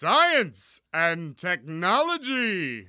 Science and Technology.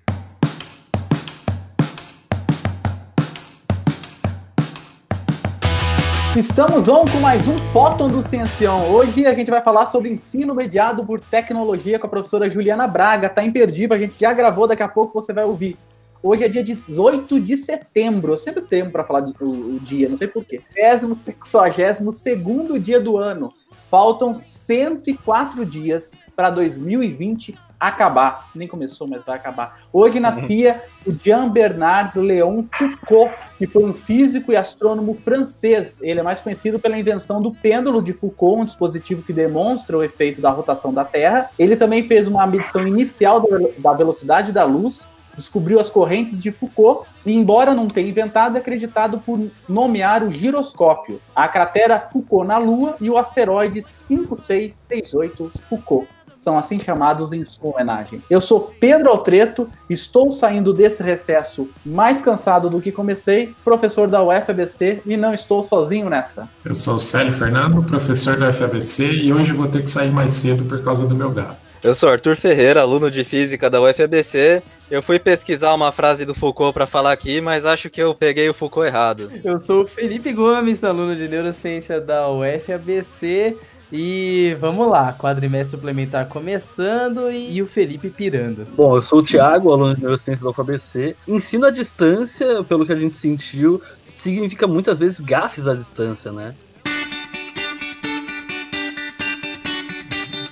Estamos on com mais um Fóton do Ciencião. Hoje a gente vai falar sobre ensino mediado por tecnologia com a professora Juliana Braga. Tá imperdível, a gente já gravou, daqui a pouco você vai ouvir. Hoje é dia 18 de setembro. Eu sempre tenho para falar de, o, o, dia, não sei porquê. 62 segundo dia do ano. Faltam 104 dias para 2020 acabar. Nem começou, mas vai acabar. Hoje nascia o Jean-Bernard Léon Foucault, que foi um físico e astrônomo francês. Ele é mais conhecido pela invenção do pêndulo de Foucault, um dispositivo que demonstra o efeito da rotação da Terra. Ele também fez uma medição inicial da velocidade da luz, descobriu as correntes de Foucault e, embora não tenha inventado, é acreditado por nomear o giroscópio, a cratera Foucault na Lua e o asteroide 5668 Foucault são assim chamados em sua homenagem. Eu sou Pedro Altreto, estou saindo desse recesso mais cansado do que comecei, professor da UFABC e não estou sozinho nessa. Eu sou o Célio Fernando, professor da UFABC e hoje vou ter que sair mais cedo por causa do meu gato. Eu sou Arthur Ferreira, aluno de física da UFABC. Eu fui pesquisar uma frase do Foucault para falar aqui, mas acho que eu peguei o Foucault errado. Eu sou o Felipe Gomes, aluno de neurociência da UFABC. E vamos lá, quadrimestre suplementar começando e, e, o Felipe pirando. Bom, eu sou o Thiago, aluno de Neurociência da UFABC. Ensino à distância, pelo que a gente sentiu, significa muitas vezes gafes à distância, né?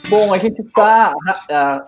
Bom, a gente está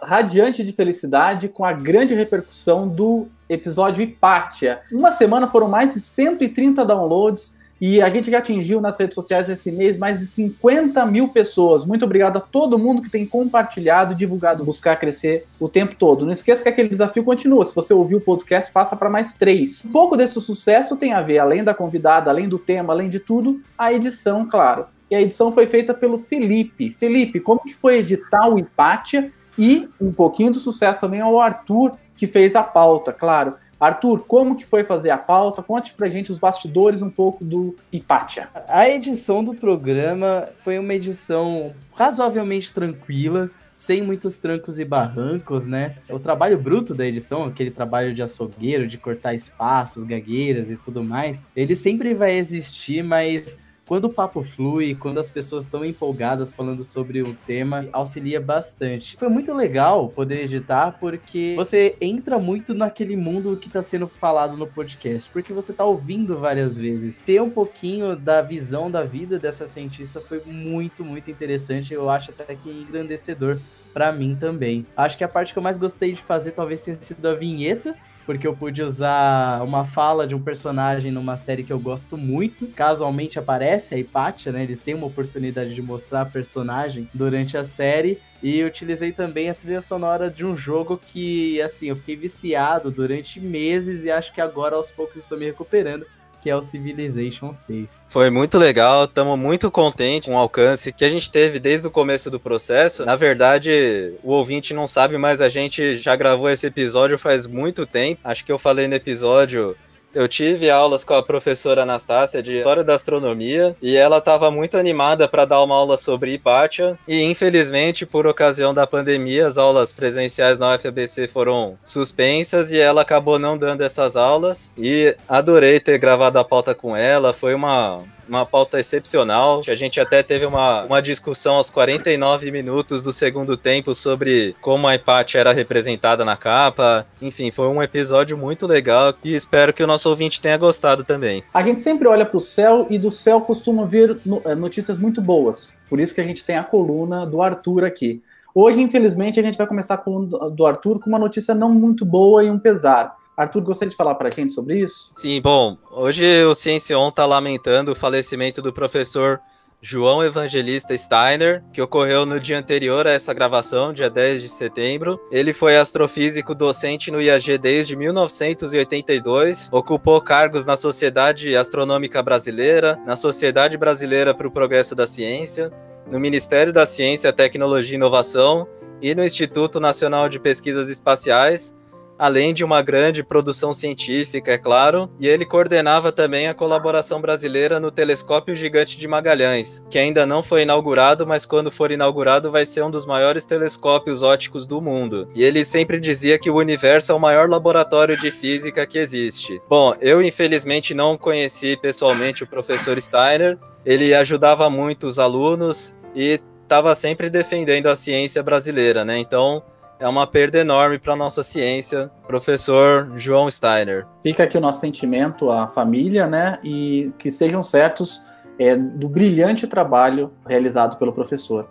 radiante de felicidade com a grande repercussão do episódio Hipátia. Uma semana foram mais de 130 downloads e a gente já atingiu nas redes sociais esse mês mais de 50 mil pessoas. Muito obrigado a todo mundo que tem compartilhado, divulgado, buscar crescer o tempo todo. Não esqueça que aquele desafio continua. Se você ouviu o podcast, passa para mais três. Um pouco desse sucesso tem a ver, além da convidada, além do tema, além de tudo, a edição, claro. E a edição foi feita pelo Felipe. Felipe, como que foi editar o Hipátia? E um pouquinho do sucesso também ao Arthur, que fez a pauta, claro. Arthur, como que foi fazer a pauta? Conte pra gente os bastidores um pouco do Hipátia. A edição do programa foi uma edição razoavelmente tranquila, sem muitos trancos e barrancos, né? O trabalho bruto da edição, aquele trabalho de açougueiro, de cortar espaços, gagueiras e tudo mais, ele sempre vai existir, mas quando o papo flui, quando as pessoas estão empolgadas falando sobre o tema, auxilia bastante. Foi muito legal poder editar, porque você entra muito naquele mundo que está sendo falado no podcast, porque você está ouvindo várias vezes. Ter um pouquinho da visão da vida dessa cientista foi muito, muito interessante. Eu acho até que engrandecedor para mim também. Acho que a parte que eu mais gostei de fazer talvez tenha sido a vinheta, porque eu pude usar uma fala de um personagem numa série que eu gosto muito. Casualmente aparece a Hipatia, né? Eles têm uma oportunidade de mostrar a personagem durante a série. E utilizei também a trilha sonora de um jogo que, assim, eu fiquei viciado durante meses e acho que agora aos poucos estou me recuperando que é o Civilization 6. Foi muito legal, estamos muito contentes com o alcance que a gente teve desde o começo do processo. Na verdade, o ouvinte não sabe, mas a gente já gravou esse episódio faz muito tempo. Acho que eu falei no episódio eu tive aulas com a professora Anastácia de História da Astronomia e ela estava muito animada para dar uma aula sobre Hipátia. E infelizmente por ocasião da pandemia as aulas presenciais na UFABC foram suspensas e ela acabou não dando essas aulas. E adorei ter gravado a pauta com ela, foi uma uma pauta excepcional. A gente até teve uma, uma discussão aos 49 minutos do segundo tempo sobre como a Hipatia era representada na capa. Enfim, foi um episódio muito legal e espero que o nosso ouvinte tenha gostado também. A gente sempre olha para o céu e do céu costuma vir eh, notícias muito boas. Por isso que a gente tem a coluna do Arthur aqui. Hoje, infelizmente, a gente vai começar a coluna do Arthur com uma notícia não muito boa e um pesar. Arthur, gostaria de falar para a gente sobre isso? Sim, bom, hoje o Ciencion está lamentando o falecimento do professor João Evangelista Steiner, que ocorreu no dia anterior a essa gravação, dia 10 de setembro. Ele foi astrofísico docente no IAG desde 1982, ocupou cargos na Sociedade Astronômica Brasileira, na Sociedade Brasileira para o Progresso da Ciência, no Ministério da Ciência, Tecnologia e Inovação e no Instituto Nacional de Pesquisas Espaciais, além de uma grande produção científica, é claro, e ele coordenava também a colaboração brasileira no Telescópio Gigante de Magalhães, que ainda não foi inaugurado, mas quando for inaugurado vai ser um dos maiores telescópios óticos do mundo. E ele sempre dizia que o universo é o maior laboratório de física que existe. Bom, eu infelizmente não conheci pessoalmente o professor Steiner, ele ajudava muito os alunos e estava sempre defendendo a ciência brasileira, né? Então, é uma perda enorme para nossa ciência, professor João Steiner. Fica aqui o nosso sentimento à família, né? E que sejam certos é, do brilhante trabalho realizado pelo professor.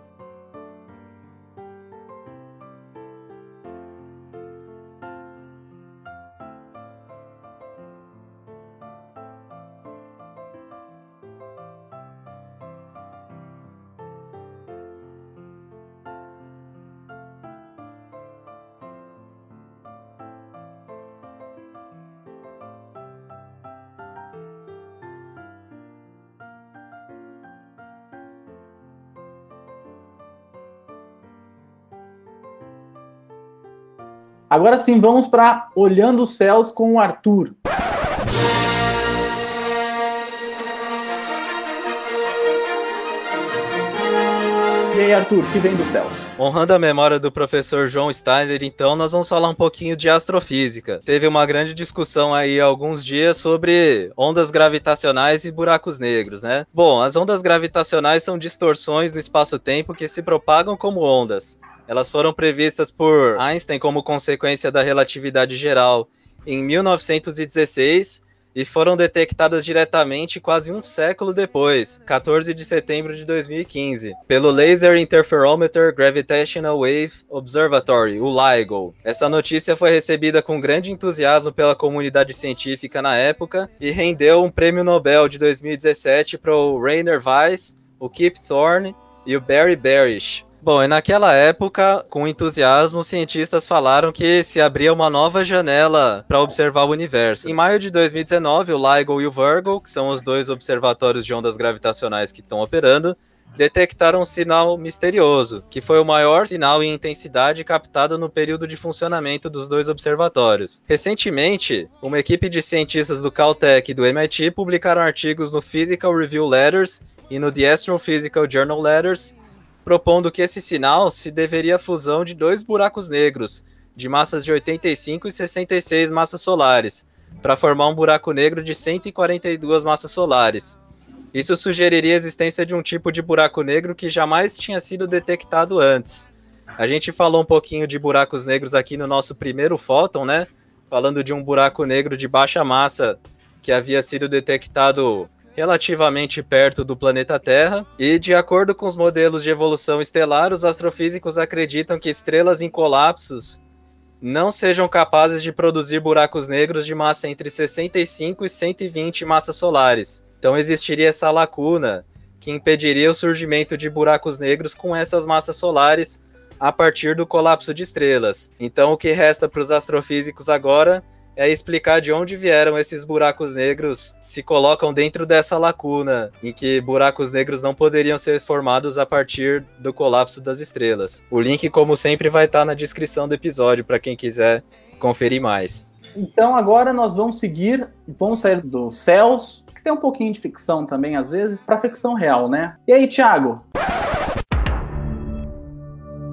Agora sim, vamos para Olhando os Céus com o Arthur. E aí, Arthur, que vem dos céus? Honrando a memória do professor João Steiner, então, nós vamos falar um pouquinho de astrofísica. Teve uma grande discussão aí há alguns dias sobre ondas gravitacionais e buracos negros, né? Bom, as ondas gravitacionais são distorções no espaço-tempo que se propagam como ondas. Elas foram previstas por Einstein como consequência da relatividade geral em 1916 e foram detectadas diretamente quase um século depois, 14 de setembro de 2015, pelo Laser Interferometer Gravitational Wave Observatory, o LIGO. Essa notícia foi recebida com grande entusiasmo pela comunidade científica na época e rendeu um prêmio Nobel de 2017 para o Rainer Weiss, o Kip Thorne e o Barry Barish. Bom, e naquela época, com entusiasmo, cientistas falaram que se abria uma nova janela para observar o universo. Em maio de 2019, o LIGO e o Virgo, que são os dois observatórios de ondas gravitacionais que estão operando, detectaram um sinal misterioso, que foi o maior sinal em intensidade captado no período de funcionamento dos dois observatórios. Recentemente, uma equipe de cientistas do Caltech e do MIT publicaram artigos no Physical Review Letters e no The Astrophysical Journal Letters propondo que esse sinal se deveria à fusão de dois buracos negros, de massas de 85 e 66 massas solares, para formar um buraco negro de 142 massas solares. Isso sugeriria a existência de um tipo de buraco negro que jamais tinha sido detectado antes. A gente falou um pouquinho de buracos negros aqui no nosso primeiro fóton, né? Falando de um buraco negro de baixa massa que havia sido detectado relativamente perto do planeta Terra, e de acordo com os modelos de evolução estelar, os astrofísicos acreditam que estrelas em colapsos não sejam capazes de produzir buracos negros de massa entre 65 e 120 massas solares. Então existiria essa lacuna que impediria o surgimento de buracos negros com essas massas solares a partir do colapso de estrelas. Então o que resta para os astrofísicos agora é explicar de onde vieram esses buracos negros, se colocam dentro dessa lacuna em que buracos negros não poderiam ser formados a partir do colapso das estrelas. O link, como sempre, vai estar na descrição do episódio para quem quiser conferir mais. Então agora nós vamos seguir, vamos sair dos céus, que tem um pouquinho de ficção também às vezes, para ficção real, né? E aí, Thiago?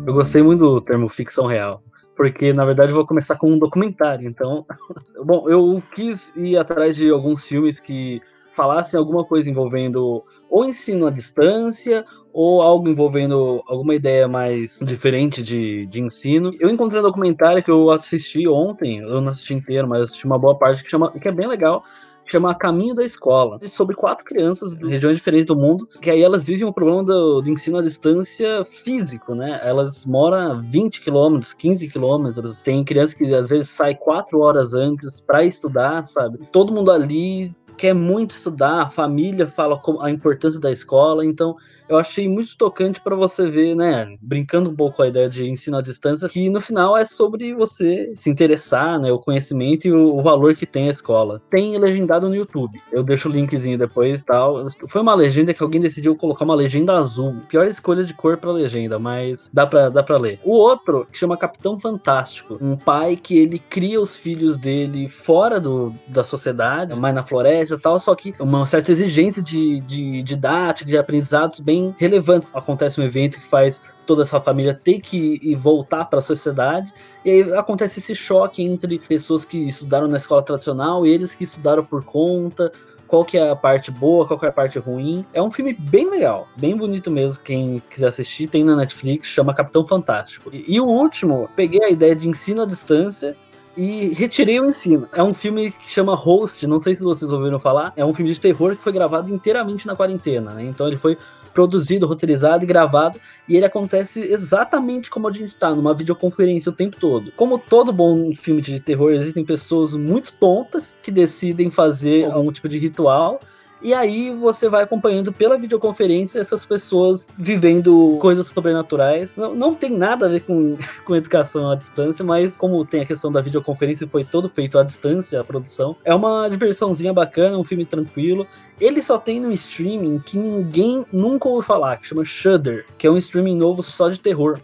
Eu gostei muito do termo ficção real porque na verdade eu vou começar com um documentário. Então, bom, eu quis ir atrás de alguns filmes que falassem alguma coisa envolvendo ou ensino à distância ou algo envolvendo alguma ideia mais diferente de, de ensino. Eu encontrei um documentário que eu assisti ontem, eu não assisti inteiro, mas assisti uma boa parte que chama que é bem legal, chama Caminho da Escola, sobre quatro crianças de regiões diferentes do mundo, que aí elas vivem o problema do, do ensino à distância físico, né? Elas moram 20 quilômetros, 15 quilômetros, tem crianças que às vezes saem quatro horas antes para estudar, sabe? Todo mundo ali quer muito estudar, a família fala a importância da escola, então eu achei muito tocante para você ver, né, brincando um pouco com a ideia de ensino à distância, que no final é sobre você se interessar, né, o conhecimento e o, o valor que tem a escola. Tem legendado no YouTube. Eu deixo o linkzinho depois e tal. Foi uma legenda que alguém decidiu colocar uma legenda azul. Pior escolha de cor para legenda, mas dá para dá para ler. O outro que chama Capitão Fantástico, um pai que ele cria os filhos dele fora do, da sociedade, mais na floresta e tal, só que uma certa exigência de, de didática, de aprendizados bem relevantes. Acontece um evento que faz toda essa família ter que ir voltar para a sociedade. E aí acontece esse choque entre pessoas que estudaram na escola tradicional e eles que estudaram por conta. Qual que é a parte boa, qual que é a parte ruim. É um filme bem legal, bem bonito mesmo. Quem quiser assistir, tem na Netflix, chama Capitão Fantástico. E, e o último, peguei a ideia de ensino à distância e retirei o ensino. É um filme que chama Host, não sei se vocês ouviram falar, é um filme de terror que foi gravado inteiramente na quarentena, né? Então ele foi produzido, roteirizado e gravado, e ele acontece exatamente como a gente está, numa videoconferência o tempo todo. Como todo bom filme de terror, existem pessoas muito tontas que decidem fazer algum tipo de ritual e aí você vai acompanhando pela videoconferência essas pessoas vivendo coisas sobrenaturais. Não, não tem nada a ver com, com educação à distância, mas como tem a questão da videoconferência e foi todo feito à distância, a produção, é uma diversãozinha bacana, um filme tranquilo. Ele só tem no streaming que ninguém nunca ouviu falar, que chama Shudder, que é um streaming novo só de terror.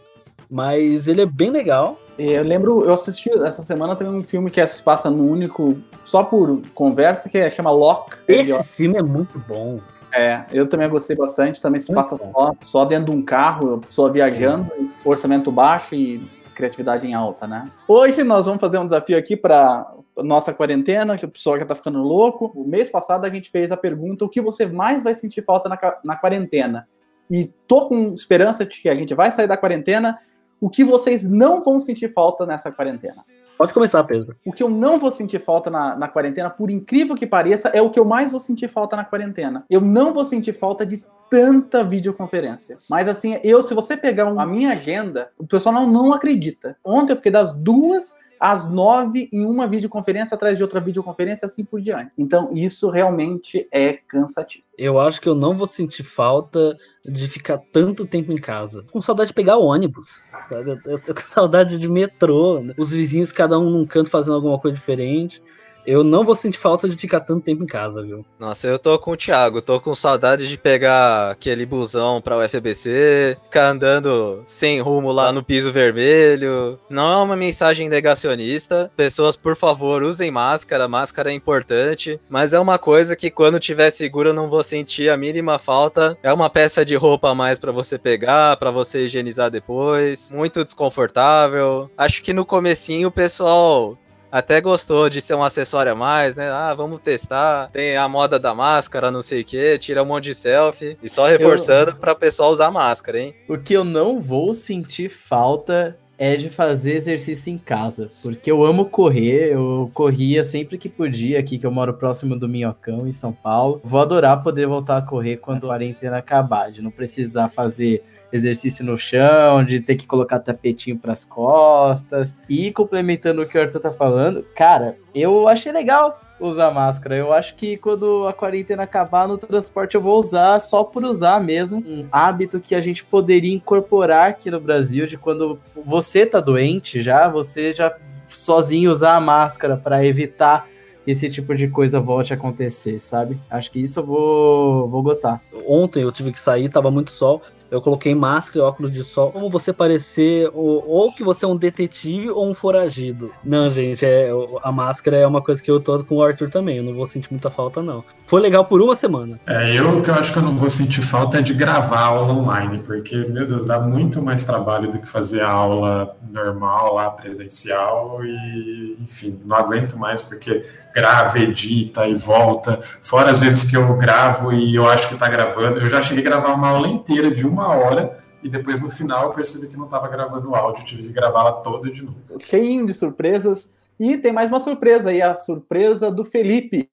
Mas ele é bem legal. Eu lembro, eu assisti essa semana também um filme que se passa no único, só por conversa, que é, chama Lock. Esse filme é muito bom. É, eu também gostei bastante. Também se passa só, só, dentro de um carro, só viajando, orçamento baixo e criatividade em alta, né? Hoje nós vamos fazer um desafio aqui para nossa quarentena, que o pessoal já tá ficando louco. O mês passado a gente fez a pergunta: o que você mais vai sentir falta na, na quarentena? E tô com esperança de que a gente vai sair da quarentena o que vocês não vão sentir falta nessa quarentena. Pode começar, Pedro. O que eu não vou sentir falta na, na, quarentena, por incrível que pareça, é o que eu mais vou sentir falta na quarentena. Eu não vou sentir falta de tanta videoconferência. Mas assim, eu, se você pegar a minha agenda, o pessoal não, não acredita. Ontem eu fiquei das duas às nove em uma videoconferência atrás de outra videoconferência, assim por diante. Então, isso realmente é cansativo. Eu acho que eu não vou sentir falta de ficar tanto tempo em casa. Com saudade de pegar ônibus. Eu, eu tô com saudade de metrô. Né? Os vizinhos, cada um num canto fazendo alguma coisa diferente. Eu não vou sentir falta de ficar tanto tempo em casa, viu? Nossa, eu tô com o Thiago, tô com saudade de pegar aquele busão pra UFBC, ficar andando sem rumo lá no piso vermelho. Não é uma mensagem negacionista. Pessoas, por favor, usem máscara, máscara é importante, mas é uma coisa que quando tiver seguro eu não vou sentir a mínima falta. É uma peça de roupa a mais para você pegar, para você higienizar depois. Muito desconfortável. Acho que no comecinho o pessoal até gostou de ser um acessório a mais, né? Ah, vamos testar. Tem a moda da máscara, não sei o que, tira um monte de selfie. E só reforçando eu... para o pessoal usar máscara, hein? O que eu não vou sentir falta é de fazer exercício em casa, porque eu amo correr, eu corria sempre que podia aqui, que eu moro próximo do Minhocão, em São Paulo. Vou adorar poder voltar a correr quando a quarentena acabar, de não precisar fazer exercício no chão, de ter que colocar tapetinho pras costas. E complementando o que o Arthur tá falando, cara, eu achei legal usar máscara. Eu acho que quando a quarentena acabar no transporte eu vou usar só por usar mesmo. Um hábito que a gente poderia incorporar aqui no Brasil de quando você tá doente já, você já sozinho usar a máscara para evitar esse tipo de coisa volte a acontecer, sabe? Acho que isso eu vou, vou gostar. Ontem eu tive que sair, tava muito sol eu coloquei máscara e óculos de sol, como você parecer ou, ou, que você é um detetive ou um foragido. Não, gente, é, a máscara é uma coisa que eu tô com o Arthur também, eu não vou sentir muita falta, não. Foi legal por uma semana. É, eu que eu acho que eu não vou sentir falta é de gravar aula online, porque, meu Deus, dá muito mais trabalho do que fazer a aula normal lá, presencial, e, enfim, não aguento mais, porque grava, edita e volta. Fora as vezes que eu gravo e eu acho que está gravando. Eu já cheguei a gravar uma aula inteira de uma hora e depois no final eu percebi que não estava gravando o áudio, tive que gravá-la toda de novo. Cheinho de surpresas. E tem mais uma surpresa aí, a surpresa do Felipe.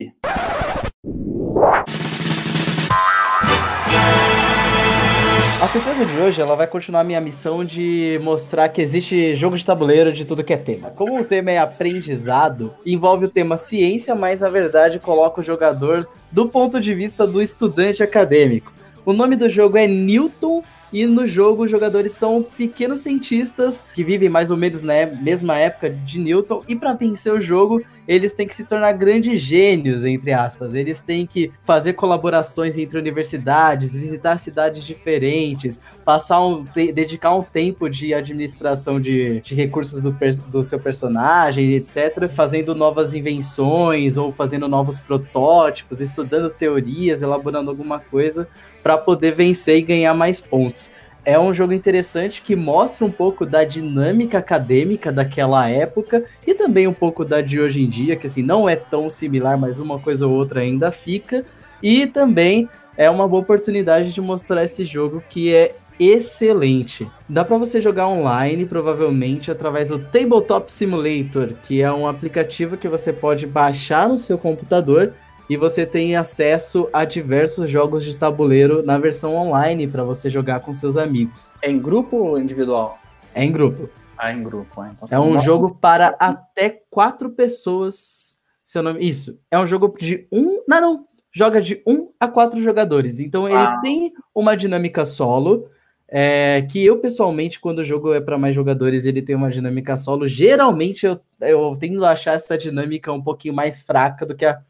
A surpresa de hoje, ela vai continuar minha missão de mostrar que existe jogo de tabuleiro de tudo que é tema. Como o tema é aprendizado, envolve o tema ciência, mas na verdade coloca o jogador do ponto de vista do estudante acadêmico. O nome do jogo é Newton e no jogo os jogadores são pequenos cientistas que vivem mais ou menos na mesma época de Newton e para vencer o jogo eles têm que se tornar grandes gênios, entre aspas. Eles têm que fazer colaborações entre universidades, visitar cidades diferentes, passar um, dedicar um tempo de administração de, de recursos do, do seu personagem, etc. Fazendo novas invenções ou fazendo novos protótipos, estudando teorias, elaborando alguma coisa para poder vencer e ganhar mais pontos é um jogo interessante que mostra um pouco da dinâmica acadêmica daquela época e também um pouco da de hoje em dia, que assim não é tão similar, mas uma coisa ou outra ainda fica. E também é uma boa oportunidade de mostrar esse jogo que é excelente. Dá para você jogar online, provavelmente através do Tabletop Simulator, que é um aplicativo que você pode baixar no seu computador e você tem acesso a diversos jogos de tabuleiro na versão online para você jogar com seus amigos. É em grupo ou individual? É em grupo. Ah, em grupo. Então, é um jogo para até quatro pessoas. Seu nome. Isso. É um jogo de um. Não, não. Joga de um a quatro jogadores. Então ele ah. tem uma dinâmica solo. É, que eu, pessoalmente, quando o jogo é para mais jogadores, ele tem uma dinâmica solo. Geralmente eu, eu tendo a achar essa dinâmica um pouquinho mais fraca do que a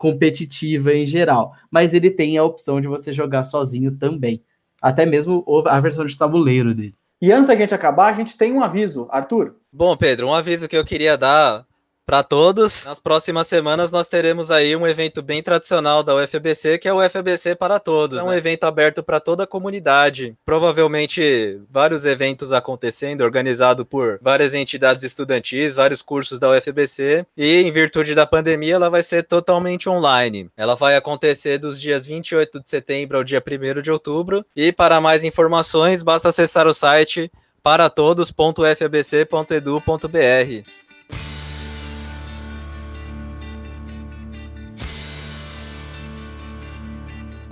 competitiva em geral. Mas ele tem a opção de você jogar sozinho também. Até mesmo a versão de tabuleiro dele. E antes da gente acabar, a gente tem um aviso. Arthur? Bom, Pedro, um aviso que eu queria dar para todos. Nas próximas semanas nós teremos aí um evento bem tradicional da UFBC, que é o UFBC para todos. É um né? evento aberto para toda a comunidade. Provavelmente vários eventos acontecendo, organizado por várias entidades estudantis, vários cursos da UFBC. E em virtude da pandemia, ela vai ser totalmente online. Ela vai acontecer dos dias 28 de setembro ao dia 1 de outubro. E para mais informações, basta acessar o site paratodos.fbc.edu.br.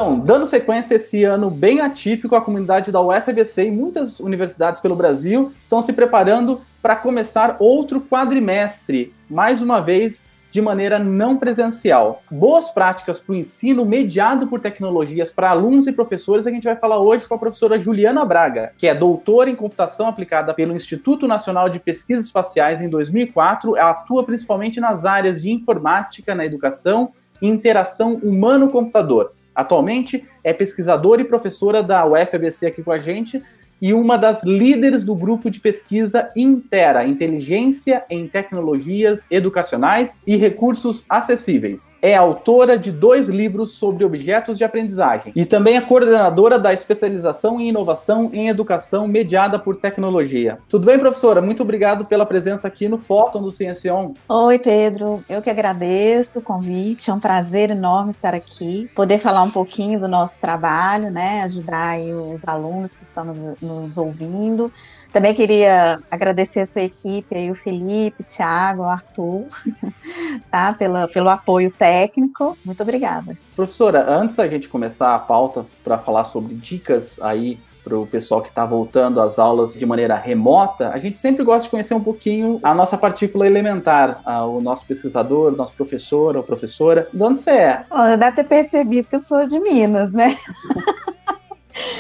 Então, dando sequência esse ano bem atípico, a comunidade da UFBC e muitas universidades pelo Brasil estão se preparando para começar outro quadrimestre, mais uma vez de maneira não presencial. Boas práticas para o ensino mediado por tecnologias para alunos e professores, a gente vai falar hoje com a professora Juliana Braga, que é doutora em computação aplicada pelo Instituto Nacional de Pesquisas Espaciais em 2004. Ela atua principalmente nas áreas de informática na educação e interação humano-computador. Atualmente é pesquisadora e professora da UFABC aqui com a gente e uma das líderes do grupo de pesquisa Intera, Inteligência em Tecnologias Educacionais e Recursos Acessíveis. É autora de dois livros sobre objetos de aprendizagem e também é coordenadora da especialização em inovação em educação mediada por tecnologia. Tudo bem, professora? Muito obrigado pela presença aqui no Fóton do Ciencion. Oi, Pedro. Eu que agradeço o convite. É um prazer enorme estar aqui, poder falar um pouquinho do nosso trabalho, né, ajudar os alunos que estão nos nos ouvindo. Também queria agradecer a sua equipe aí, o Felipe, o Thiago, o Arthur, tá? Pela, pelo apoio técnico. Muito obrigada. Professora, antes da gente começar a pauta para falar sobre dicas aí para o pessoal que está voltando às aulas de maneira remota, a gente sempre gosta de conhecer um pouquinho a nossa partícula elementar, a, o nosso pesquisador, o nosso professor ou professora. De onde você é? Oh, deve ter percebido que eu sou de Minas, né?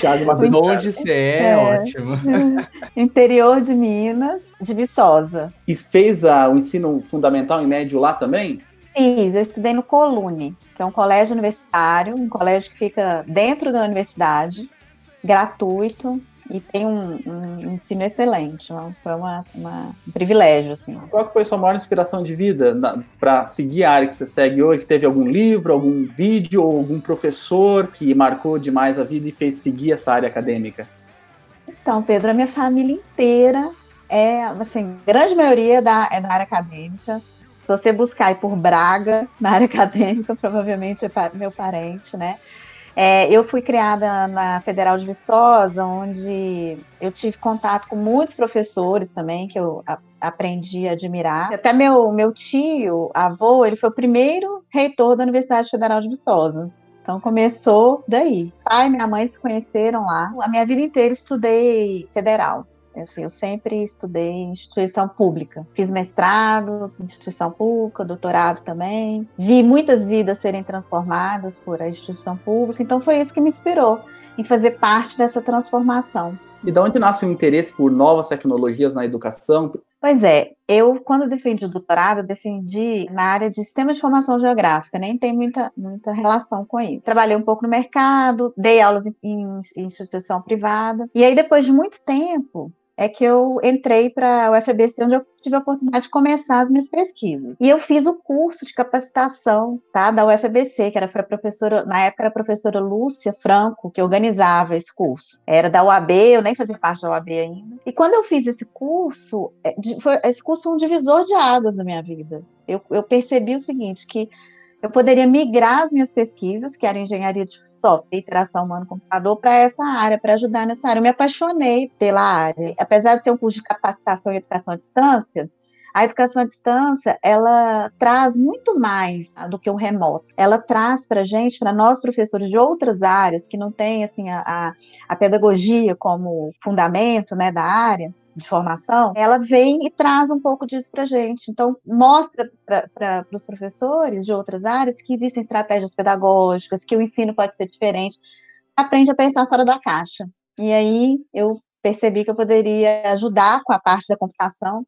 Thiago Marcos. Onde você é, é, ótimo. Interior de Minas, de Viçosa. E fez a, o ensino fundamental e médio lá também? Fiz, eu estudei no Colune, que é um colégio universitário, um colégio que fica dentro da universidade, gratuito, e tem um, um ensino excelente. Uma, foi uma, uma, um privilégio, assim. Qual foi a sua maior inspiração de vida para seguir a área que você segue hoje? Teve algum livro, algum vídeo ou algum professor que marcou demais a vida e fez seguir essa área acadêmica? Então, Pedro, a minha família inteira é, assim, grande maioria da, é da área acadêmica. Se você buscar por Braga, na área acadêmica, provavelmente é meu parente, né? É, eu fui criada na Federal de Viçosa, onde eu tive contato com muitos professores também, que eu a, aprendi a admirar. Até meu, meu tio, avô, ele foi o primeiro reitor da Universidade Federal de Viçosa. Então começou daí. Pai e minha mãe se conheceram lá. A minha vida inteira estudei federal. Assim, eu sempre estudei em instituição pública. Fiz mestrado em instituição pública, doutorado também. Vi muitas vidas serem transformadas por a instituição pública, então foi isso que me inspirou em fazer parte dessa transformação. E de onde nasce o interesse por novas tecnologias na educação? Pois é, eu, quando defendi o doutorado, defendi na área de sistema de formação geográfica, nem tem muita, muita relação com isso. Trabalhei um pouco no mercado, dei aulas em, em instituição privada, e aí, depois de muito tempo, é que eu entrei para o UFBC, onde eu tive a oportunidade de começar as minhas pesquisas. E eu fiz o curso de capacitação, tá, da UFBC, que era foi a professora, na época era a professora Lúcia Franco, que organizava esse curso. Era da UAB, eu nem fazia parte da UAB ainda. E quando eu fiz esse curso, é, foi, esse curso foi um divisor de águas na minha vida. Eu, eu percebi o seguinte, que eu poderia migrar as minhas pesquisas, que era engenharia de software, interação humano-computador, para essa área, para ajudar nessa área. Eu me apaixonei pela área. Apesar de ser um curso de capacitação e educação à distância, a educação à distância, ela traz muito mais do que o remoto. Ela traz para a gente, para nós professores de outras áreas, que não tem assim, a, a, a pedagogia como fundamento né, da área, de formação, ela vem e traz um pouco disso para gente. Então, mostra para os professores de outras áreas que existem estratégias pedagógicas, que o ensino pode ser diferente. Aprende a pensar fora da caixa. E aí eu percebi que eu poderia ajudar com a parte da computação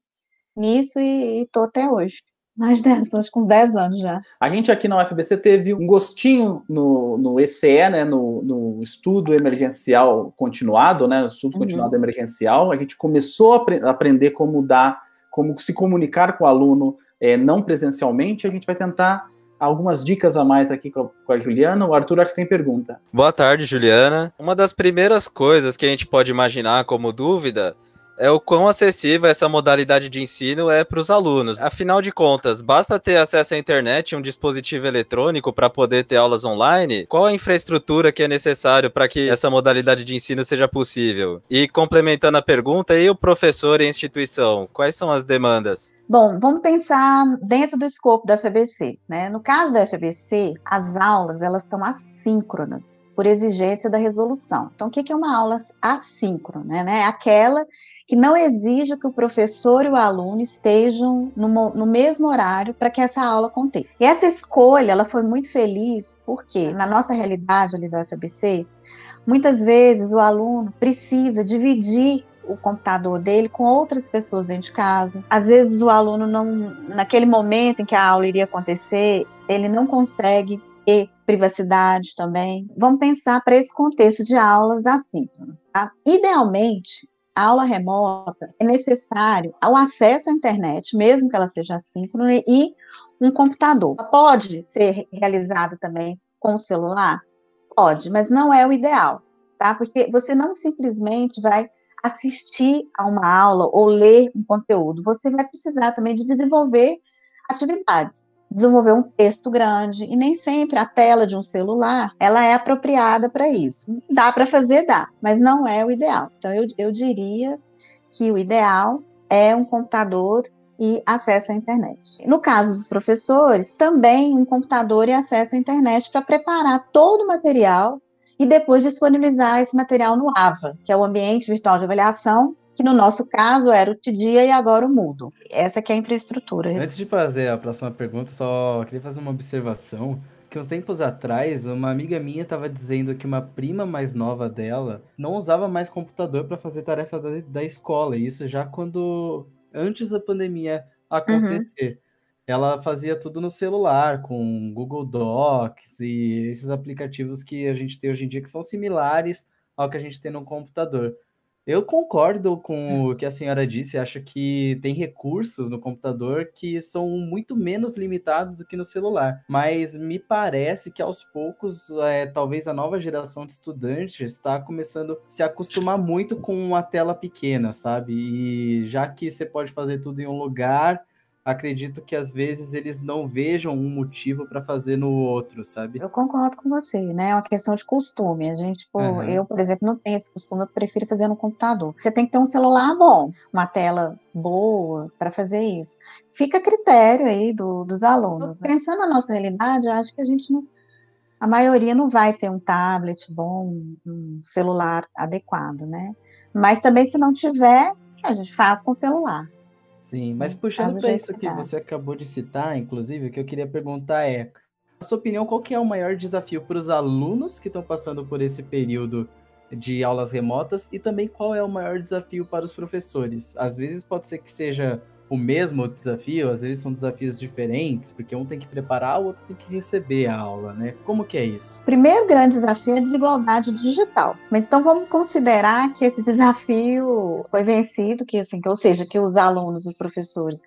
nisso e estou até hoje. Mais 10, acho com 10 anos já. A gente aqui na UFBC teve um gostinho no, no ECE, né, no, no estudo emergencial continuado, né, o estudo uhum. continuado emergencial. A gente começou a, aprender como dar, como se comunicar com o aluno é, não presencialmente. A gente vai tentar algumas dicas a mais aqui com a, com a, Juliana. O Arthur acho que tem pergunta. Boa tarde, Juliana. Uma das primeiras coisas que a gente pode imaginar como dúvida é o quão acessível essa modalidade de ensino é para os alunos. Afinal de contas, basta ter acesso à internet e um dispositivo eletrônico para poder ter aulas online? Qual a infraestrutura que é necessário para que essa modalidade de ensino seja possível? E complementando a pergunta, e o professor e a instituição, quais são as demandas? Bom, vamos pensar dentro do escopo da FBC, né? No caso da FBC, as aulas elas são assíncronas por exigência da resolução. Então, o que é uma aula assíncrona? Né? É aquela que não exige que o professor e o aluno estejam no, no mesmo horário para que essa aula aconteça. E essa escolha, ela foi muito feliz, porque na nossa realidade ali da FBC, muitas vezes o aluno precisa dividir o computador dele com outras pessoas dentro de casa. Às vezes o aluno não, naquele momento em que a aula iria acontecer, ele não consegue ter privacidade também. Vamos pensar para esse contexto de aulas assíncronas. Tá? Idealmente, a aula remota é necessário o acesso à internet, mesmo que ela seja assíncrona, e um computador. Pode ser realizada também com o celular? Pode, mas não é o ideal, tá? Porque você não simplesmente vai assistir a uma aula ou ler um conteúdo, você vai precisar também de desenvolver atividades, desenvolver um texto grande e nem sempre a tela de um celular ela é apropriada para isso. Dá para fazer, dá, mas não é o ideal. Então eu, eu diria que o ideal é um computador e acesso à internet. No caso dos professores, também um computador e acesso à internet para preparar todo o material e depois disponibilizar esse material no AVA, que é o Ambiente Virtual de Avaliação, que no nosso caso era o Tidia e agora o Mudo. Essa que é a infraestrutura. Antes de fazer a próxima pergunta, só queria fazer uma observação que uns tempos atrás, uma amiga minha estava dizendo que uma prima mais nova dela não usava mais computador para fazer tarefas da, da, escola. Isso já quando antes da pandemia acontecer. Uhum ela fazia tudo no celular, com Google Docs e esses aplicativos que a gente tem hoje em dia que são similares ao que a gente tem no computador. Eu concordo com o que a senhora disse, acho que tem recursos no computador que são muito menos limitados do que no celular, mas me parece que aos poucos, é, talvez a nova geração de estudantes está começando a se acostumar muito com uma tela pequena, sabe? E já que você pode fazer tudo em um lugar, acredito que às vezes eles não vejam um motivo para fazer no outro, sabe? Eu concordo com você, né? É uma questão de costume. A gente, tipo, uhum. eu, por exemplo, não tenho esse costume, eu prefiro fazer no computador. Você tem que ter um celular bom, uma tela boa para fazer isso. Fica a critério aí do, dos alunos. Né? Pensando na nossa realidade, eu acho que a gente não. A maioria não vai ter um tablet bom, um celular adequado, né? Mas também, se não tiver, a gente faz com o celular. Sim, mas puxando para isso que você acabou de citar, inclusive, o que eu queria perguntar é: a sua opinião, qual que é o maior desafio para os alunos que estão passando por esse período de aulas remotas e também qual é o maior desafio para os professores? Às vezes pode ser que seja o mesmo desafio, às vezes são desafios diferentes, porque um tem que preparar, o outro tem que receber a aula, né? Como que é isso? Primeiro grande desafio é a desigualdade digital. Mas então vamos considerar que esse desafio foi vencido, que assim, que, ou seja, que os alunos, os professores,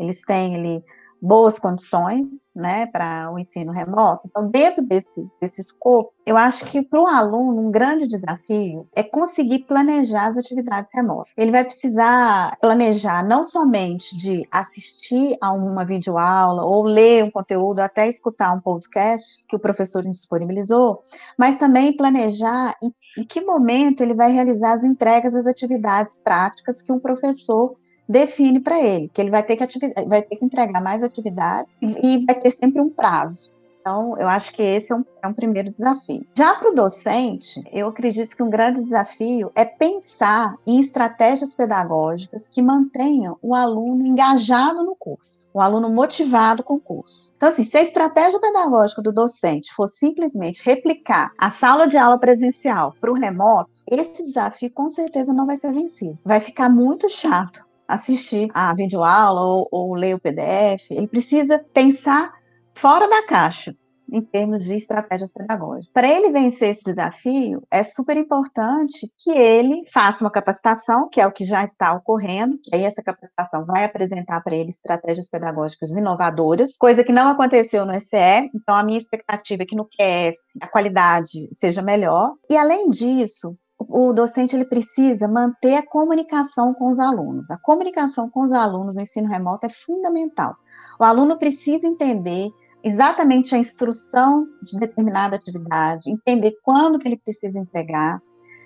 eles têm ali boas condições né, para o ensino remoto. Então, dentro desse, desse escopo, eu acho que para o aluno um grande desafio é conseguir planejar as atividades remotas. Ele vai precisar planejar não somente de assistir a uma videoaula ou ler um conteúdo, até escutar um podcast que o professor disponibilizou, mas também planejar em, em que momento ele vai realizar as entregas das atividades práticas que um professor define para ele, que ele vai ter que, vai ter que entregar mais atividades e vai ter sempre um prazo. Então, eu acho que esse é um, é um primeiro desafio. Já para o docente, eu acredito que um grande desafio é pensar em estratégias pedagógicas que mantenham o aluno engajado no curso, o aluno motivado com o curso. Então, assim, se a estratégia pedagógica do docente for simplesmente replicar a sala de aula presencial para o remoto, esse desafio com certeza não vai ser vencido. Vai ficar muito chato assistir a videoaula ou, ou ler o PDF, ele precisa pensar fora da caixa em termos de estratégias pedagógicas. Para ele vencer esse desafio, é super importante que ele faça uma capacitação, que é o que já está ocorrendo, que aí essa capacitação vai apresentar para ele estratégias pedagógicas inovadoras, coisa que não aconteceu no ECE, então a minha expectativa é que no QS a qualidade seja melhor. E além disso, o docente ele precisa manter a comunicação com os alunos. A comunicação com os alunos no ensino remoto é fundamental. O aluno precisa entender exatamente a instrução de determinada atividade, entender quando que ele precisa entregar,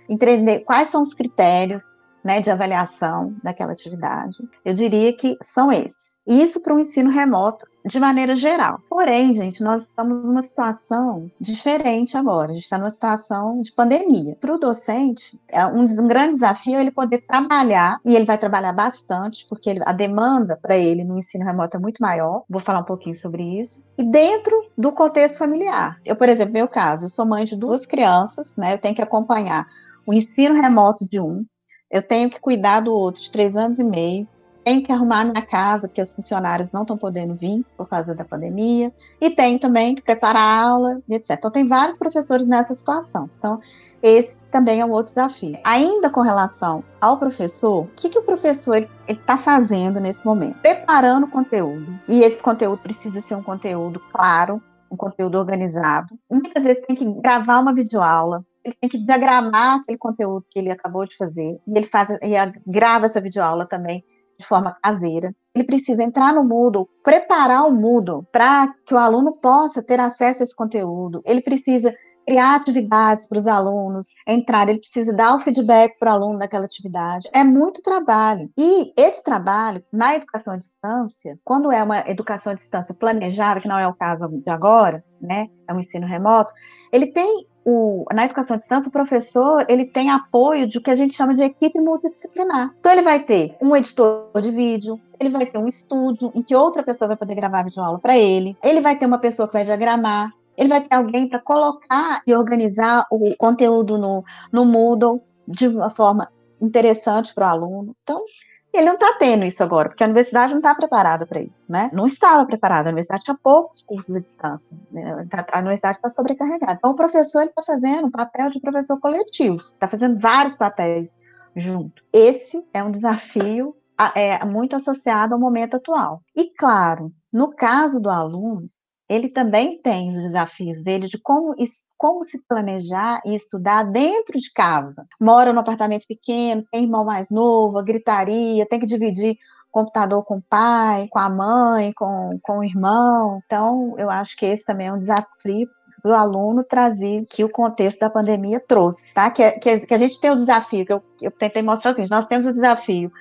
entender quais são os critérios né, de avaliação daquela atividade. Eu diria que são esses. Isso para o ensino remoto de maneira geral. Porém, gente, nós estamos numa situação diferente agora. A gente está numa situação de pandemia. Para o docente, é um, um, grande desafio ele poder trabalhar, e ele vai trabalhar bastante, porque ele, a demanda para ele no ensino remoto é muito maior. Vou falar um pouquinho sobre isso. E dentro do contexto familiar. Eu, por exemplo, meu caso, eu sou mãe de duas crianças, né? Eu tenho que acompanhar o ensino remoto de um, eu tenho que cuidar do outro de três anos e meio, tenho que arrumar minha casa, porque os funcionários não estão podendo vir por causa da pandemia, e tenho também que preparar a aula, etc. Então, tem vários professores nessa situação. Então, esse também é um outro desafio. Ainda com relação ao professor, o que, que o professor está fazendo nesse momento? Preparando o conteúdo. E esse conteúdo precisa ser um conteúdo claro, um conteúdo organizado. Muitas vezes tem que gravar uma videoaula, ele tem que diagramar aquele conteúdo que ele acabou de fazer e ele faz e grava essa videoaula também de forma caseira. Ele precisa entrar no Moodle, preparar o Moodle para que o aluno possa ter acesso a esse conteúdo. Ele precisa criar atividades para os alunos entrar, ele precisa dar o feedback para o aluno daquela atividade. É muito trabalho. E esse trabalho, na educação à distância, quando é uma educação à distância planejada, que não é o caso de agora, né, é um ensino remoto, ele tem o, na educação à distância, o professor ele tem apoio de o que a gente chama de equipe multidisciplinar. Então, ele vai ter um editor de vídeo, ele vai ter um estúdio em que outra pessoa vai poder gravar a videoaula para ele, ele vai ter uma pessoa que vai diagramar, ele vai ter alguém para colocar e organizar o conteúdo no, no Moodle de uma forma interessante para o aluno. Então, ele não está tendo isso agora, porque a universidade não está preparada para isso, né? Não estava preparada, a universidade tinha poucos cursos à distância, né? Tá, a universidade está sobrecarregada. Então, o professor está fazendo um papel de professor coletivo, está fazendo vários papéis junto. Esse é um desafio é, muito associado ao momento atual. E, claro, no caso do aluno, ele também tem os desafios dele de como, como se planejar e estudar dentro de casa. Mora num apartamento pequeno, tem irmão mais novo, a gritaria, tem que dividir computador com o pai, com a mãe, com, com o irmão. Então, eu acho que esse também é um desafio para o aluno trazer que o contexto da pandemia trouxe, tá? Que, que, que a gente tem o desafio, que eu, eu tentei mostrar assim, nós temos o desafio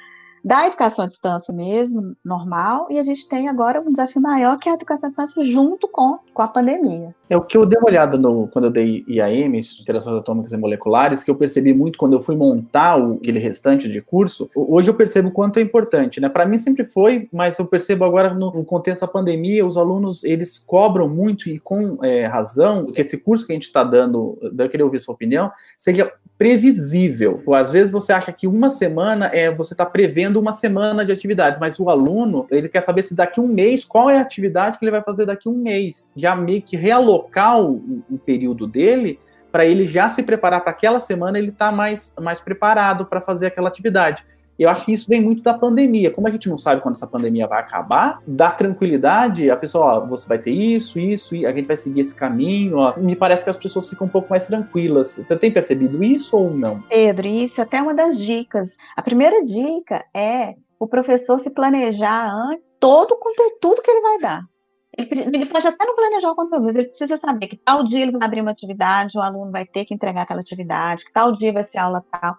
da educação à distância mesmo, normal, e a gente tem agora um desafio maior que é a educação à distância junto com, com a pandemia. É o que eu dei uma olhada no, quando eu dei IAM, Interações Atômicas e Moleculares, que eu percebi muito quando eu fui montar o, aquele restante de curso. Hoje eu percebo o quanto é importante, né? Para mim sempre foi, mas eu percebo agora no, no, contexto da pandemia, os alunos eles cobram muito e com é, razão que esse curso que a gente está dando, eu queria ouvir sua opinião, seja previsível. Ou, às vezes você acha que uma semana é você está prevendo uma semana de atividades, mas o aluno ele quer saber se daqui um mês qual é a atividade que ele vai fazer daqui um mês, já meio que realocar o, o período dele para ele já se preparar para aquela semana ele está mais, mais preparado para fazer aquela atividade. Eu acho que isso vem muito da pandemia. Como a gente não sabe quando essa pandemia vai acabar, dá tranquilidade, a pessoa, ó, você vai ter isso, isso, e a gente vai seguir esse caminho. Ó. Me parece que as pessoas ficam um pouco mais tranquilas. Você tem percebido isso ou não? Pedro, isso é até uma das dicas. A primeira dica é o professor se planejar antes todo o conteúdo, tudo que ele vai dar. Ele, ele, pode até não planejar o conteúdo, mas ele precisa saber que tal dia ele vai abrir uma atividade, o aluno vai ter que entregar aquela atividade, que tal dia vai ser aula tal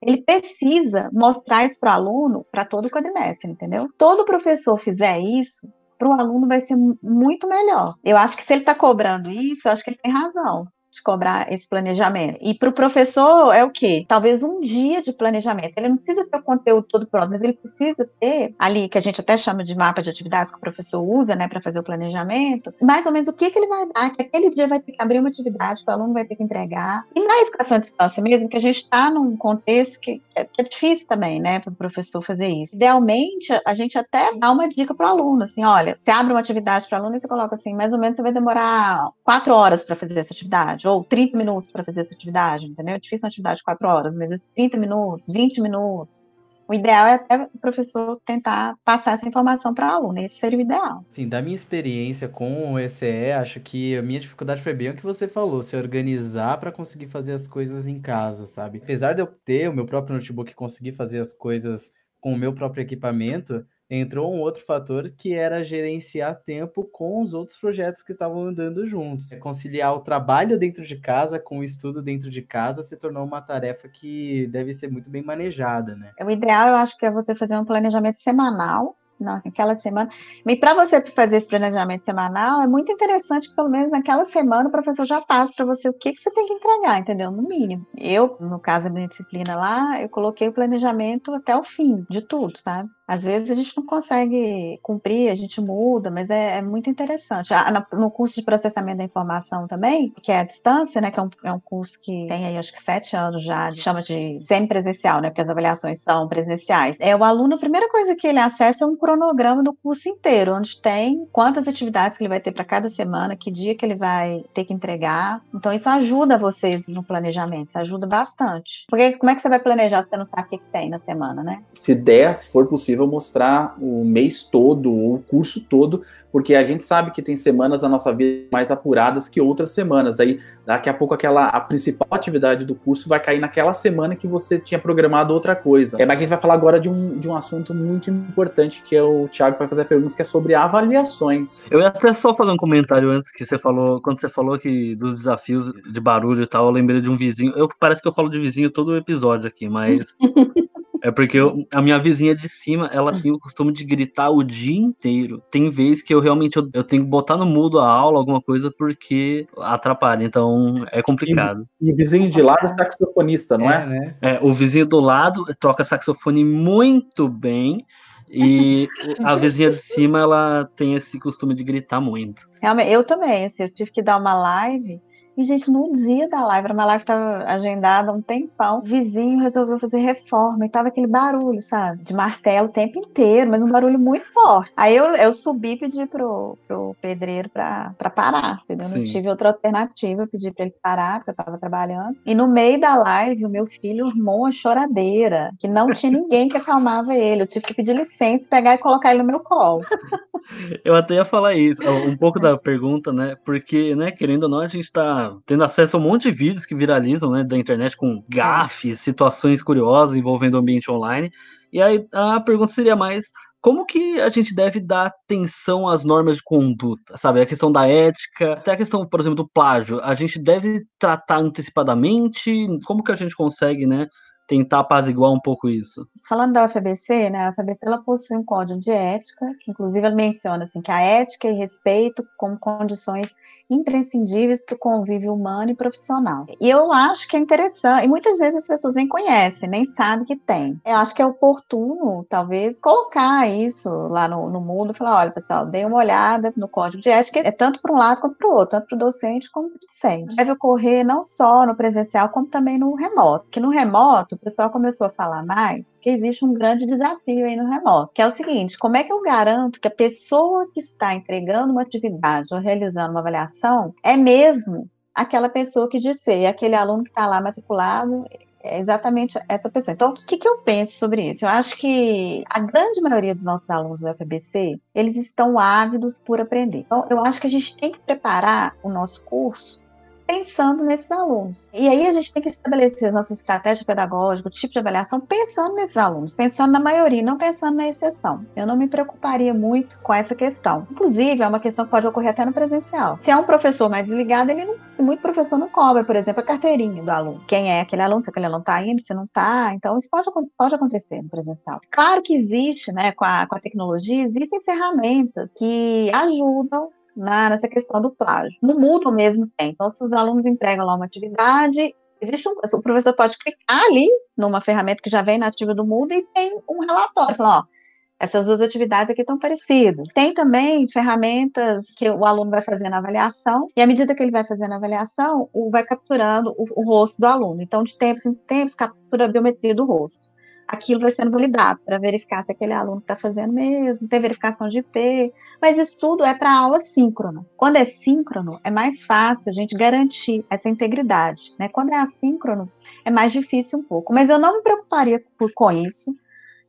ele precisa mostrar isso para o aluno para todo o quadrimestre, entendeu? Todo professor fizer isso, para o aluno vai ser muito melhor. Eu acho que se ele está cobrando isso, eu acho que ele tem razão de cobrar esse planejamento. E para o professor é o quê? Talvez um dia de planejamento. Ele não precisa ter o conteúdo todo pronto, mas ele precisa ter ali, que a gente até chama de mapa de atividades que o professor usa, né, para fazer o planejamento, mais ou menos o que, que ele vai dar, que aquele dia vai ter que abrir uma atividade que o aluno vai ter que entregar. E na educação à distância mesmo, que a gente está num contexto que, que, é difícil também, né, para o professor fazer isso. Idealmente, a gente até dá uma dica para o aluno, assim, olha, você abre uma atividade para o aluno e você coloca assim, mais ou menos você vai demorar quatro horas para fazer essa atividade ou 30 minutos para fazer essa atividade, entendeu? É difícil uma atividade de 4 horas, mas 30 minutos, 20 minutos. O ideal é até o professor tentar passar essa informação para o aluno, esse seria o ideal. Sim, da minha experiência com o ECE, acho que a minha dificuldade foi bem o que você falou, se organizar para conseguir fazer as coisas em casa, sabe? Apesar de eu ter o meu próprio notebook e conseguir fazer as coisas com o meu próprio equipamento, entrou um outro fator que era gerenciar tempo com os outros projetos que estavam andando juntos. Conciliar o trabalho dentro de casa com o estudo dentro de casa se tornou uma tarefa que deve ser muito bem manejada, né? O ideal, eu acho que é você fazer um planejamento semanal naquela semana. E para você fazer esse planejamento semanal, é muito interessante que pelo menos naquela semana o professor já passa para você o que, que você tem que entregar, entendeu? No mínimo. Eu, no caso da minha disciplina lá, eu coloquei o planejamento até o fim de tudo, sabe? Às vezes a gente não consegue cumprir, a gente muda, mas é, é muito interessante. Ah, no curso de processamento da informação também, que é a distância, né, que é um, é um curso que tem aí acho que sete anos já, chama de semi-presencial, né, porque as avaliações são presenciais. É o aluno, a primeira coisa que ele acessa é um cronograma do curso inteiro, onde tem quantas atividades que ele vai ter para cada semana, que dia que ele vai ter que entregar. Então isso ajuda vocês no planejamento, isso ajuda bastante. Porque como é que você vai planejar se você não sabe o que, que tem na semana, né? Se der, se for possível, mostrar o mês todo, ou o curso todo, porque a gente sabe que tem semanas da nossa vida mais apuradas que outras semanas. Aí, daqui a pouco, aquela a principal atividade do curso vai cair naquela semana que você tinha programado outra coisa. É, mas a gente vai falar agora de um, de um assunto muito importante, que é o Thiago vai fazer a pergunta, que é sobre avaliações. Eu ia até só fazer um comentário antes que você falou, quando você falou que dos desafios de barulho e tal, eu lembrei de um vizinho. Eu parece que eu falo de vizinho todo o episódio aqui, mas É porque eu, a minha vizinha de cima, ela tem o costume de gritar o dia inteiro. Tem vezes que eu realmente eu, eu tenho que botar no mudo a aula, alguma coisa, porque atrapalha. Então é complicado. E, e o vizinho de lado é saxofonista, não é? É, né? é, o vizinho do lado toca saxofone muito bem. E a vizinha de cima, ela tem esse costume de gritar muito. Realmente, eu também, assim, eu tive que dar uma live e, gente, no dia da live, uma live estava agendada há um tempão, o vizinho resolveu fazer reforma e tava aquele barulho, sabe? De martelo o tempo inteiro, mas um barulho muito forte. Aí eu, eu subi e pedi pro, pro pedreiro pra, pra parar, entendeu? Sim. Não tive outra alternativa, eu pedi pra ele parar, porque eu tava trabalhando. E no meio da live, o meu filho armou uma choradeira, que não tinha ninguém que acalmava ele. Eu tive que pedir licença, pegar e colocar ele no meu colo. Eu até ia falar isso, um pouco da pergunta, né? Porque, né, querendo ou não, a gente tá tendo acesso a um monte de vídeos que viralizam né, da internet com gafes, situações curiosas envolvendo o ambiente online. E aí a pergunta seria mais como que a gente deve dar atenção às normas de conduta, sabe? A questão da ética, até a questão, por exemplo, do plágio. A gente deve tratar antecipadamente? Como que a gente consegue, né, tentar apaziguar um pouco isso? Falando da UFABC, né, a UFABC ela possui um código de ética, que inclusive ela menciona assim, que a ética e respeito como condições imprescindíveis para o convívio humano e profissional. E eu acho que é interessante, e muitas vezes as pessoas nem conhecem, nem sabem que tem. Eu acho que é oportuno, talvez, colocar isso lá no, no mundo, falar, olha, pessoal, dê uma olhada no código de ética, é tanto para um lado quanto para o outro, tanto para o docente como para o discente. Deve ocorrer não só no presencial, como também no remoto. Que no remoto, o pessoal começou a falar mais que existe um grande desafio aí no remoto, que é o seguinte, como é que eu garanto que a pessoa que está entregando uma atividade ou realizando uma avaliação é mesmo aquela pessoa que disse, aquele aluno que está lá matriculado é exatamente essa pessoa. Então, o que, que eu penso sobre isso? Eu acho que a grande maioria dos nossos alunos do FBC, eles estão ávidos por aprender. Então, eu acho que a gente tem que preparar o nosso curso pensando nesses alunos. E aí a gente tem que estabelecer as nossas estratégias pedagógicas, o tipo de avaliação, pensando nesses alunos, pensando na maioria, não pensando na exceção. Eu não me preocuparia muito com essa questão. Inclusive, é uma questão que pode ocorrer até no presencial. Se é um professor mais desligado, ele não, muito professor não cobra, por exemplo, a carteirinha do aluno. Quem é aquele aluno, se aquele aluno está indo, se não está. Então, isso pode, pode acontecer no presencial. Claro que existe, né, com a, com a tecnologia, existem ferramentas que ajudam na, nessa questão do plágio. No Moodle mesmo tem. Então, se os alunos entregam lá uma atividade, existe um, o professor pode clicar ali numa ferramenta que já vem nativa do Moodle e tem um relatório, falando, ó, essas duas atividades aqui estão parecidas. Tem também ferramentas que o aluno vai fazer na avaliação, e à medida que ele vai fazendo a avaliação, o, vai capturando o, o rosto do aluno. Então, de tempos em tempos, captura a biometria do rosto aquilo vai sendo validado para verificar se aquele aluno está fazendo mesmo, tem verificação de IP, mas isso tudo é para aula síncrona. Quando é síncrono, é mais fácil a gente garantir essa integridade. Né? Quando é assíncrono, é mais difícil um pouco. Mas eu não me preocuparia com isso,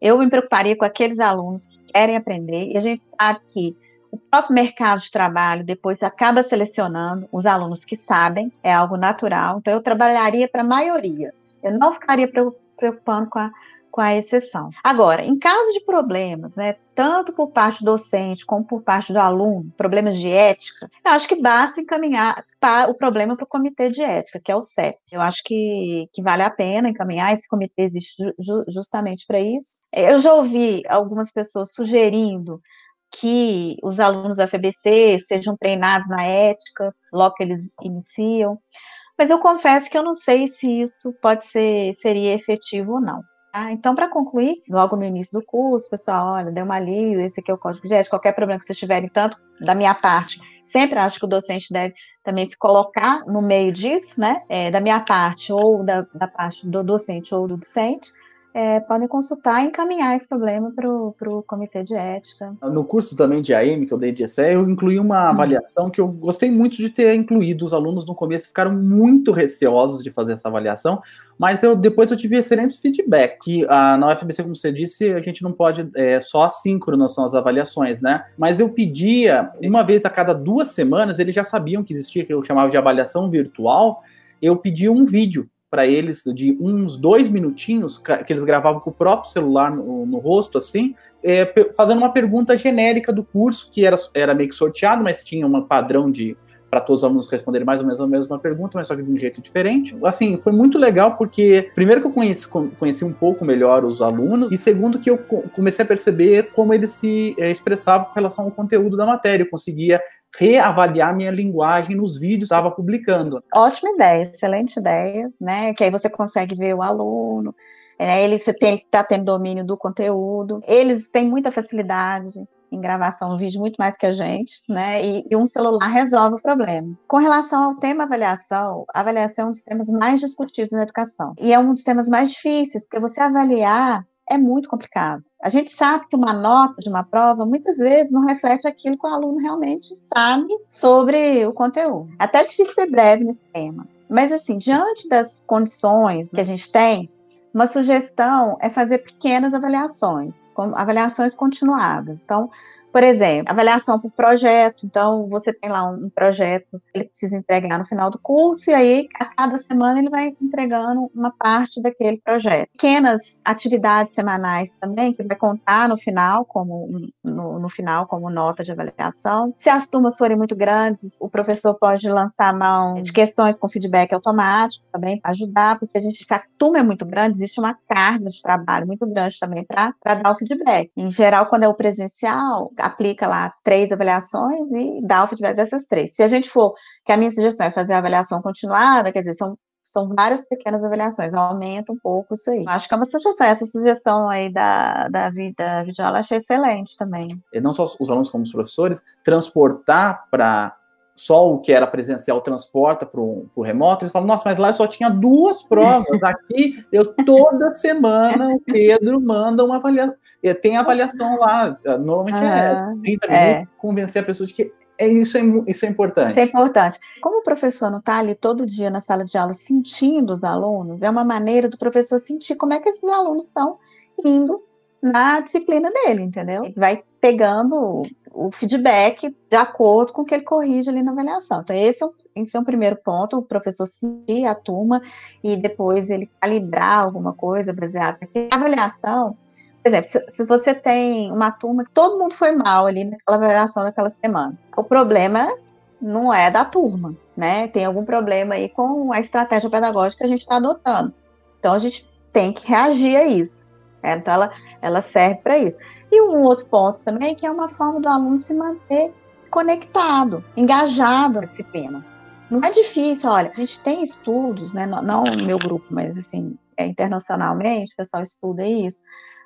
eu me preocuparia com aqueles alunos que querem aprender, e a gente sabe que o próprio mercado de trabalho depois acaba selecionando os alunos que sabem, é algo natural, então eu trabalharia para a maioria. Eu não ficaria preocupando com a com a exceção. Agora, em caso de problemas, né, tanto por parte do docente como por parte do aluno, problemas de ética, eu acho que basta encaminhar o problema para o comitê de ética, que é o CEP. Eu acho que, que vale a pena encaminhar, esse comitê existe ju justamente para isso. Eu já ouvi algumas pessoas sugerindo que os alunos da FBC sejam treinados na ética logo que eles iniciam, mas eu confesso que eu não sei se isso pode ser seria efetivo ou não. Ah, então, para concluir, logo no início do curso, pessoal, olha, dê uma lida, esse aqui é o código de ética, qualquer problema que vocês tiverem, tanto da minha parte, sempre acho que o docente deve também se colocar no meio disso, né? É, da minha parte, ou da, da parte do docente ou do discente, é, podem consultar e encaminhar esse problema para o comitê de ética. No curso também de AM que eu dei de ESE, eu incluí uma uhum. avaliação que eu gostei muito de ter incluído. Os alunos no começo ficaram muito receosos de fazer essa avaliação, mas eu depois eu tive excelentes feedback. Que a, na UFBC, como você disse, a gente não pode é, só assíncrono são as avaliações, né? Mas eu pedia uma vez a cada duas semanas, eles já sabiam que existia que eu chamava de avaliação virtual. Eu pedia um vídeo para eles de uns dois minutinhos, que eles gravavam com o próprio celular no, no rosto, assim, é, fazendo uma pergunta genérica do curso, que era, era meio que sorteado, mas tinha um padrão de para todos os alunos responderem mais ou menos a mesma pergunta, mas só que de um jeito diferente. Assim, foi muito legal porque, primeiro que eu conheci, conheci um pouco melhor os alunos, e segundo que eu comecei a perceber como eles se é, expressavam com relação ao conteúdo da matéria. Eu conseguia reavaliar minha linguagem nos vídeos que estava publicando. Ótima ideia, excelente ideia, né? Que aí você consegue ver o aluno, é, ele está tendo domínio do conteúdo, eles têm muita facilidade em gravação de vídeo muito mais que a gente, né? E, e, um celular resolve o problema. Com relação ao tema avaliação, avaliação é um dos temas mais discutidos na educação. E é um dos temas mais difíceis, porque você avaliar é muito complicado. A gente sabe que uma nota de uma prova muitas vezes não reflete aquilo que o aluno realmente sabe sobre o conteúdo. É até difícil ser breve nesse tema. Mas, assim, diante das condições que a gente tem, uma sugestão é fazer pequenas avaliações, avaliações continuadas. Então, por exemplo, avaliação por projeto. Então, você tem lá um projeto, ele precisa entregar no final do curso, e aí, a cada semana, ele vai entregando uma parte daquele projeto. Pequenas atividades semanais também, que vai contar no final, como no, no final, como nota de avaliação. Se as turmas forem muito grandes, o professor pode lançar mão de questões com feedback automático também para ajudar, porque a gente, se a turma é muito grande, existe uma carga de trabalho muito grande também para dar o feedback. Em geral, quando é o presencial, aplica lá três avaliações e dá o feedback dessas três. Se a gente for, que a minha sugestão é fazer a avaliação continuada, quer dizer, são são várias pequenas avaliações, aumenta um pouco isso aí. Acho que é uma sugestão, essa sugestão aí da, da visual eu achei excelente também. E não só os alunos como os professores, transportar para só o que era presencial transporta para o remoto, eles falam, nossa, mas lá eu só tinha duas provas. Aqui, eu toda semana, o Pedro manda uma avaliação. Tem avaliação lá, normalmente é 30 é. minutos, convencer a pessoa de que é, isso, é, isso é importante. Isso é importante. Como o professor não está ali todo dia na sala de aula sentindo os alunos, é uma maneira do professor sentir como é que esses alunos estão indo na disciplina dele, entendeu? Ele vai pegando o feedback de acordo com o que ele corrige ali na avaliação. Então, esse é, um, esse é primeiro ponto, o professor sentir a turma e depois ele calibrar alguma coisa baseada na avaliação. Por exemplo, se, se, você tem uma turma que todo mundo foi mal ali naquela avaliação daquela semana, o problema não é da turma, né? Tem algum problema aí com a estratégia pedagógica que a gente está adotando. Então, a gente tem que reagir a isso. Né? Então, ela, ela serve para isso. E um outro ponto também, que é uma forma do aluno se manter conectado, engajado na disciplina. Não é difícil, olha, a gente tem estudos, né, não no meu grupo, mas assim, é, internacionalmente, o pessoal estuda isso.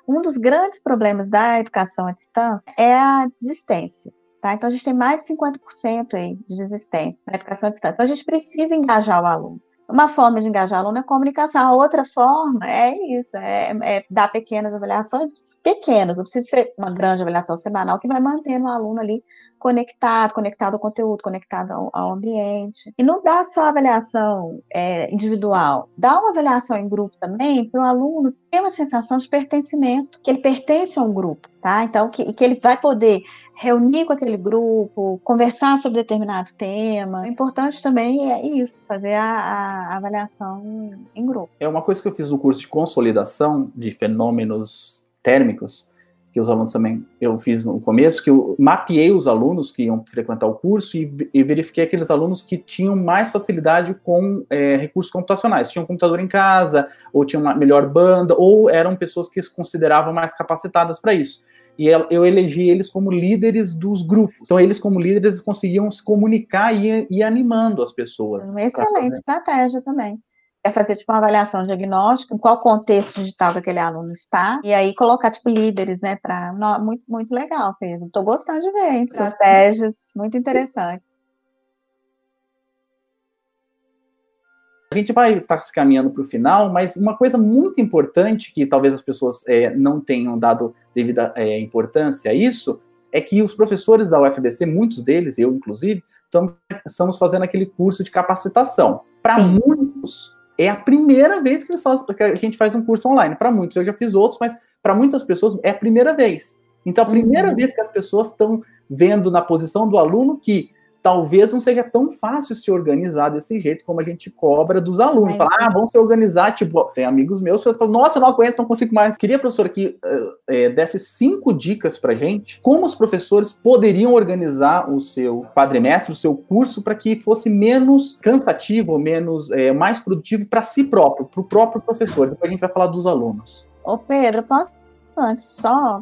Um dos grandes problemas da educação à distância é a desistência. Tá? Então, a gente tem mais de 50% aí de desistência na educação à distância. Então, a gente precisa engajar o aluno. Uma forma de engajar aluno é comunicação, a outra forma é isso, é, é, dar pequenas avaliações, pequenas, não precisa ser uma grande avaliação semanal, que vai mantendo o aluno ali conectado, conectado ao conteúdo, conectado ao, ao ambiente. E não dá só avaliação é, individual, dá uma avaliação em grupo também, para o aluno ter uma sensação de pertencimento, que ele pertence a um grupo, tá? Então, que, que ele vai poder reunir com aquele grupo, conversar sobre determinado tema. O importante também é isso, fazer a, a, avaliação em grupo. É uma coisa que eu fiz no curso de consolidação de fenômenos térmicos, que os alunos também eu fiz no começo, que eu mapeei os alunos que iam frequentar o curso e, e verifiquei aqueles alunos que tinham mais facilidade com é, recursos computacionais, tinham um computador em casa, ou tinham uma melhor banda, ou eram pessoas que se consideravam mais capacitadas para isso e eu elegi eles como líderes dos grupos. Então, eles, como líderes, conseguiam se comunicar e ir animando as pessoas. Uma excelente estratégia também. É fazer tipo uma avaliação diagnóstica, em qual contexto digital que aquele aluno está, e aí colocar tipo líderes, né, para muito muito legal, Pedro. Estou gostando de ver, hein? estratégias muito interessantes. A gente vai estar tá se caminhando para o final, mas uma coisa muito importante que talvez as pessoas é, não tenham dado devida é, importância a isso é que os professores da UFBC, muitos deles, eu inclusive, estamos fazendo aquele curso de capacitação. Para muitos, é a primeira vez que, fazem, que a gente faz um curso online. Para muitos, eu já fiz outros, mas para muitas pessoas é a primeira vez. Então, a primeira uhum. vez que as pessoas estão vendo na posição do aluno que talvez não seja tão fácil se organizar desse jeito como a gente cobra dos alunos. Falar, ah, vamos se organizar. Tipo, tem amigos meus que falam, nossa, não aguento, não consigo mais. Queria, professor, que é, desse cinco dicas pra gente, como os professores poderiam organizar o seu quadrimestre, o seu curso, para que fosse menos cansativo, menos, é, mais produtivo para si próprio, para o próprio professor. Depois a gente vai falar dos alunos. Ô, Pedro, posso antes só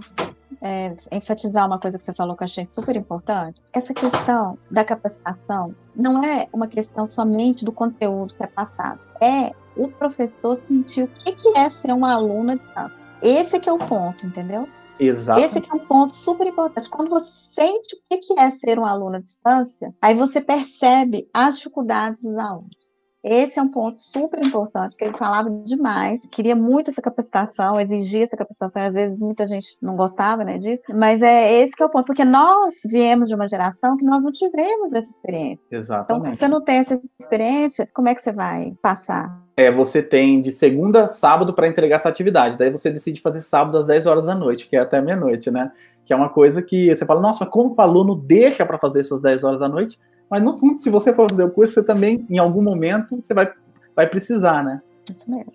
é, enfatizar uma coisa que você falou que eu achei super importante. Essa questão da capacitação não é uma questão somente do conteúdo que é passado, é o professor sentir o que, que é ser um aluno à distância. Esse que é o ponto, entendeu? Exato. Esse é um ponto super importante. Quando você sente o que é ser um aluno à distância, aí você percebe as dificuldades dos alunos. Esse é um ponto super importante, que ele falava demais, queria muito essa capacitação, exigia essa capacitação, às vezes muita gente não gostava né, disso, mas é esse que é o ponto, porque nós viemos de uma geração que nós não tivemos essa experiência. Exatamente. Então, se você não tem essa experiência, como é que você vai passar? É, você tem de segunda a sábado para entregar essa atividade, daí você decide fazer sábado às 10 horas da noite, que é até meia-noite, né? Que é uma coisa que você fala, nossa, mas como o aluno deixa para fazer essas 10 horas da noite? Mas no fundo, se você for fazer o curso, você também, em algum momento, você vai, vai precisar, né? Isso mesmo.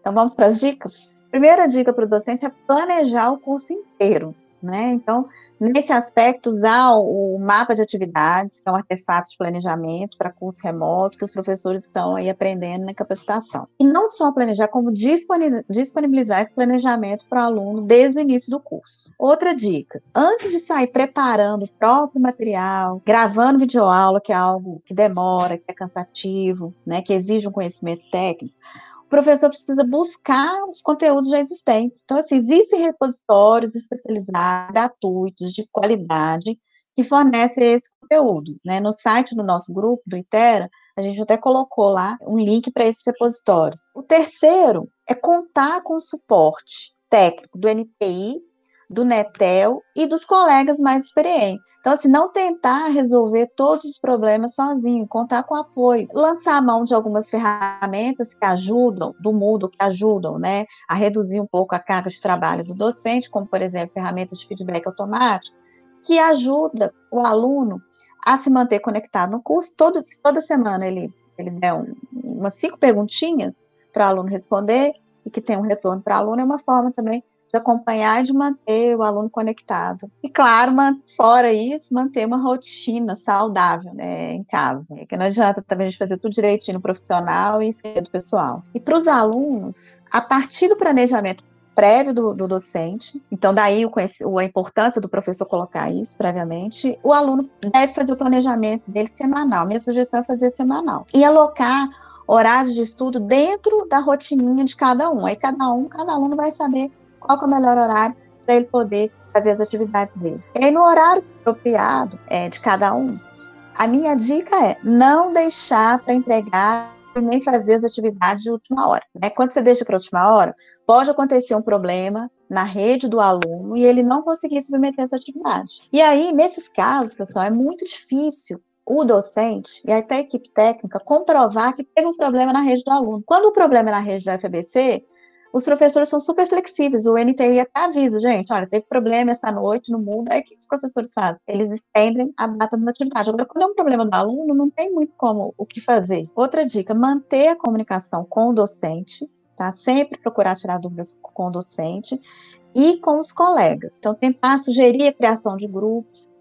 Então vamos para as dicas? Primeira dica para o docente é planejar o curso inteiro. Né? Então, nesse aspecto, usar o mapa de atividades, que é um artefato de planejamento para curso remoto, que os professores estão aí aprendendo na capacitação. E não só planejar, como disponibilizar esse planejamento para o aluno desde o início do curso. Outra dica: antes de sair preparando o próprio material, gravando videoaula, que é algo que demora, que é cansativo, né, que exige um conhecimento técnico, o professor precisa buscar os conteúdos já existentes. Então, assim, existem repositórios especializados, gratuitos, de qualidade, que fornecem esse conteúdo. Né? No site do nosso grupo, do Itera, a gente até colocou lá um link para esses repositórios. O terceiro é contar com o suporte técnico do NTI do Netel e dos colegas mais experientes. Então, assim, não tentar resolver todos os problemas sozinho, contar com apoio, lançar a mão de algumas ferramentas que ajudam, do mundo que ajudam, né, a reduzir um pouco a carga de trabalho do docente, como, por exemplo, ferramentas de feedback automático, que ajuda o aluno a se manter conectado no curso. Todo, toda semana ele, ele der um, umas cinco perguntinhas para o aluno responder e que tem um retorno para o aluno, é uma forma também de acompanhar e de manter o aluno conectado. E, claro, fora isso, manter uma rotina saudável né, em casa. Que não adianta também a gente fazer tudo direitinho no profissional e esquecer do pessoal. E para os alunos, a partir do planejamento prévio do, do, docente, então daí o, a importância do professor colocar isso previamente, o aluno deve fazer o planejamento dele semanal. Minha sugestão é fazer semanal. E alocar horários de estudo dentro da rotininha de cada um. Aí cada um, cada aluno vai saber qual é o melhor horário para ele poder fazer as atividades dele. E aí, no horário apropriado é, de cada um, a minha dica é não deixar para entregar e nem fazer as atividades de última hora. Né? Quando você deixa para última hora, pode acontecer um problema na rede do aluno e ele não conseguir submeter essa atividade. E aí, nesses casos, pessoal, é muito difícil o docente e até a equipe técnica comprovar que teve um problema na rede do aluno. Quando o problema é na rede do FBC, os professores são super flexíveis. O NTI até avisa, gente, olha, teve problema essa noite, no mundo. Aí o que os professores fazem? Eles estendem a data da atividade. Agora, quando é um problema do aluno, não tem muito como o que fazer. Outra dica, manter a comunicação com o docente, tá? Sempre procurar tirar dúvidas com o docente e com os colegas. Então, tentar sugerir a criação de grupos.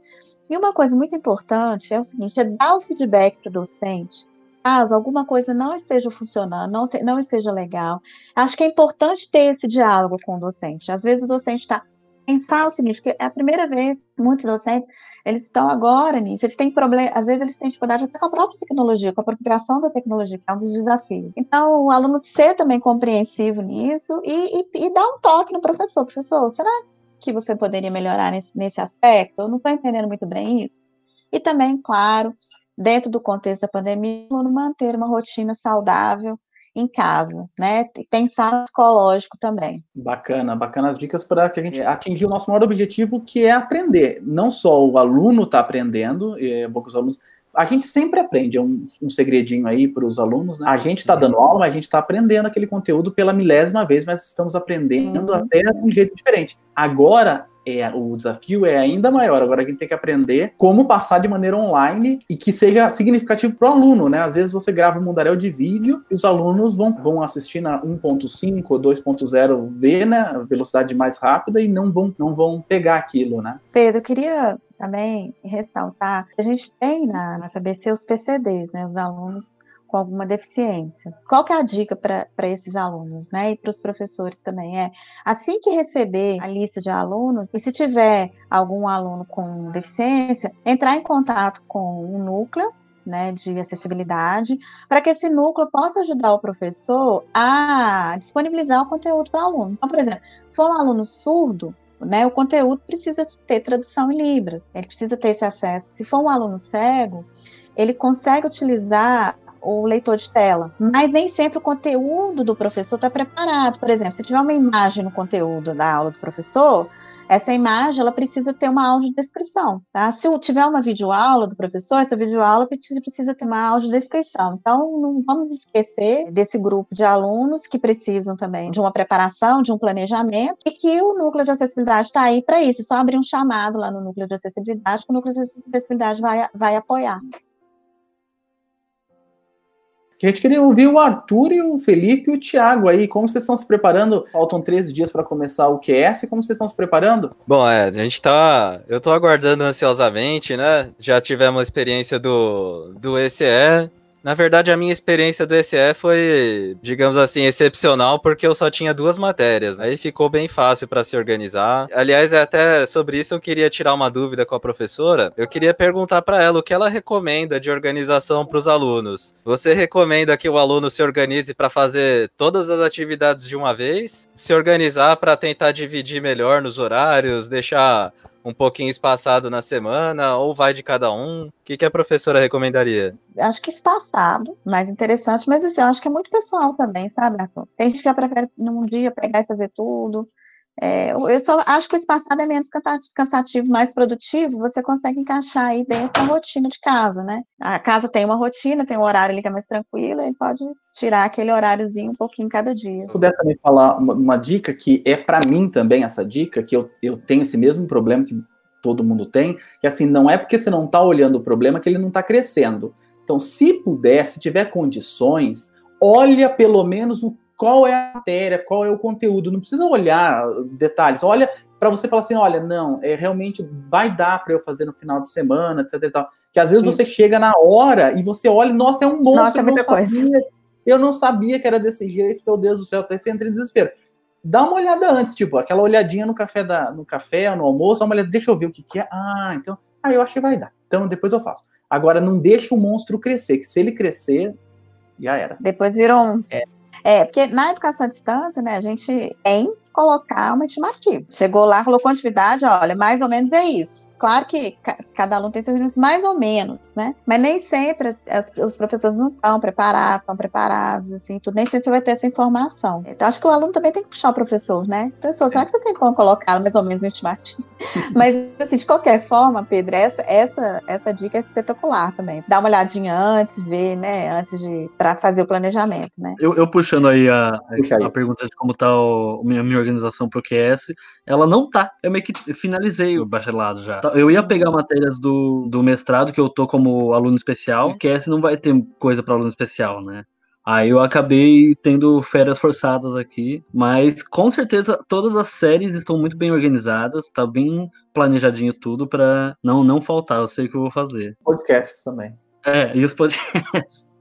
E uma coisa muito importante é o seguinte, é dar o feedback para o docente caso alguma coisa não esteja funcionando, não, te, não esteja legal, acho que é importante ter esse diálogo com o docente. Às vezes o docente está pensar o seguinte, porque é a primeira vez, muitos docentes, eles estão agora nisso, eles têm problema, às vezes eles têm dificuldade até com a própria tecnologia, com a apropriação da tecnologia, que é um dos desafios. Então, o aluno ser também compreensivo nisso e, e, e dar um toque no professor. Professor, será que você poderia melhorar nesse, nesse aspecto? Eu não estou entendendo muito bem isso. E também, claro, dentro do contexto da pandemia, o aluno manter uma rotina saudável em casa, né? Pensar no psicológico também. Bacana, bacana as dicas para que a gente atingir o nosso maior objetivo, que é aprender. Não só o aluno está aprendendo, é bom que os alunos. A gente sempre aprende, é um, um segredinho aí para os alunos, né? A gente está dando aula, mas a gente está aprendendo aquele conteúdo pela milésima vez, mas estamos aprendendo uhum. até de um jeito diferente. Agora, é, o desafio é ainda maior. Agora a gente tem que aprender como passar de maneira online e que seja significativo para o aluno, né? Às vezes você grava um mundaréu de vídeo e os alunos vão, vão assistir na 1.5 ou 2.0 V, né? Velocidade mais rápida e não vão, não vão pegar aquilo, né? Pedro, queria também ressaltar que a gente tem na, na FABC os PCDs, né? Os alunos com alguma deficiência. Qual que é a dica para esses alunos, né? E para os professores também é assim que receber a lista de alunos, e se tiver algum aluno com deficiência, entrar em contato com o núcleo né, de acessibilidade, para que esse núcleo possa ajudar o professor a disponibilizar o conteúdo para o aluno. Então, por exemplo, se for um aluno surdo, né, o conteúdo precisa ter tradução em Libras, ele precisa ter esse acesso. Se for um aluno cego, ele consegue utilizar o leitor de tela. Mas nem sempre o conteúdo do professor está preparado. Por exemplo, se tiver uma imagem no conteúdo da aula do professor, essa imagem ela precisa ter uma audiodescrição, tá? Se tiver uma videoaula do professor, essa videoaula precisa, ter uma audiodescrição. Então, não vamos esquecer desse grupo de alunos que precisam também de uma preparação, de um planejamento, e que o núcleo de acessibilidade está aí para isso. É só abrir um chamado lá no núcleo de acessibilidade, que o núcleo de acessibilidade vai, vai apoiar. Gente queria ouvir o Arthur e o Felipe e o Thiago aí. Como vocês estão se preparando? Faltam 13 dias para começar o QS. Como vocês estão se preparando? Bom, é, a gente tá. Eu tô aguardando ansiosamente, né? Já tivemos a experiência do, do ECE. Na verdade, a minha experiência do ECE foi, digamos assim, excepcional, porque eu só tinha duas matérias. Aí ficou bem fácil para se organizar. Aliás, é até sobre isso eu queria tirar uma dúvida com a professora. Eu queria perguntar para ela o que ela recomenda de organização para os alunos. Você recomenda que o aluno se organize para fazer todas as atividades de uma vez? Se organizar para tentar dividir melhor nos horários, deixar um pouquinho espaçado na semana, ou vai de cada um? O que, que a professora recomendaria? Acho que espaçado, mais interessante, mas assim, eu acho que é muito pessoal também, sabe, Arthur? Tem gente que já prefere num dia pegar e fazer tudo. É, eu só acho que o espaçado é menos cansativo, mais produtivo, você consegue encaixar aí dentro da rotina de casa, né? A casa tem uma rotina, tem um horário ali que é mais tranquilo, ele pode tirar aquele horáriozinho um pouquinho cada dia. Se puder também falar uma, uma dica que é para mim também essa dica, que eu, eu tenho esse mesmo problema que todo mundo tem, que assim, não é porque você não está olhando o problema que ele não está crescendo. Então, se puder, se tiver condições, olha pelo menos o qual é a matéria, qual é o conteúdo. Não precisa olhar detalhes. Olha para você falar assim, olha, não, é realmente vai dar para eu fazer no final de semana, etc. E tal. Que às vezes Isso. você chega na hora e você olha, nossa, é um monstro. Nossa, é muita eu não sabia, coisa. Eu não sabia que era desse jeito, meu Deus do céu, você entra em desespero. Dá uma olhada antes, tipo, aquela olhadinha no café da, no café, no almoço, uma olhada, deixa eu ver o que, que é. Ah, então, ah, eu acho que vai dar. Então depois eu faço. Agora não deixa o monstro crescer, que se ele crescer, já era. Depois virou um. É. É, porque na educação à distância, né, a gente tem que colocar uma estimativa. Chegou lá, colocou atividade, olha, mais ou menos é isso. Claro que cada aluno tem seus ritmos mais ou menos, né? Mas nem sempre as, os professores não estão preparados, estão preparados, assim, tudo. Nem sempre você vai ter essa informação. Então, acho que o aluno também tem que puxar o professor, né? Professor, será que você tem como colocar mais ou menos um estimativa? Mas, assim, de qualquer forma, Pedro, essa, essa, essa dica é espetacular também. Dá uma olhadinha antes, ver, né? Antes de. para fazer o planejamento, né? Eu, eu puxando aí a, a, a pergunta de como tá a minha, minha organização pro QS, ela não tá. Eu meio que finalizei o bacharelado já. Eu ia pegar matérias do, do mestrado, que eu tô como aluno especial, uhum. que esse não vai ter coisa para aluno especial, né? Aí eu acabei tendo férias forçadas aqui, mas com certeza todas as séries estão muito bem organizadas, tá bem planejadinho tudo para não não faltar. Eu sei o que eu vou fazer. Podcasts também. É, e os podcasts.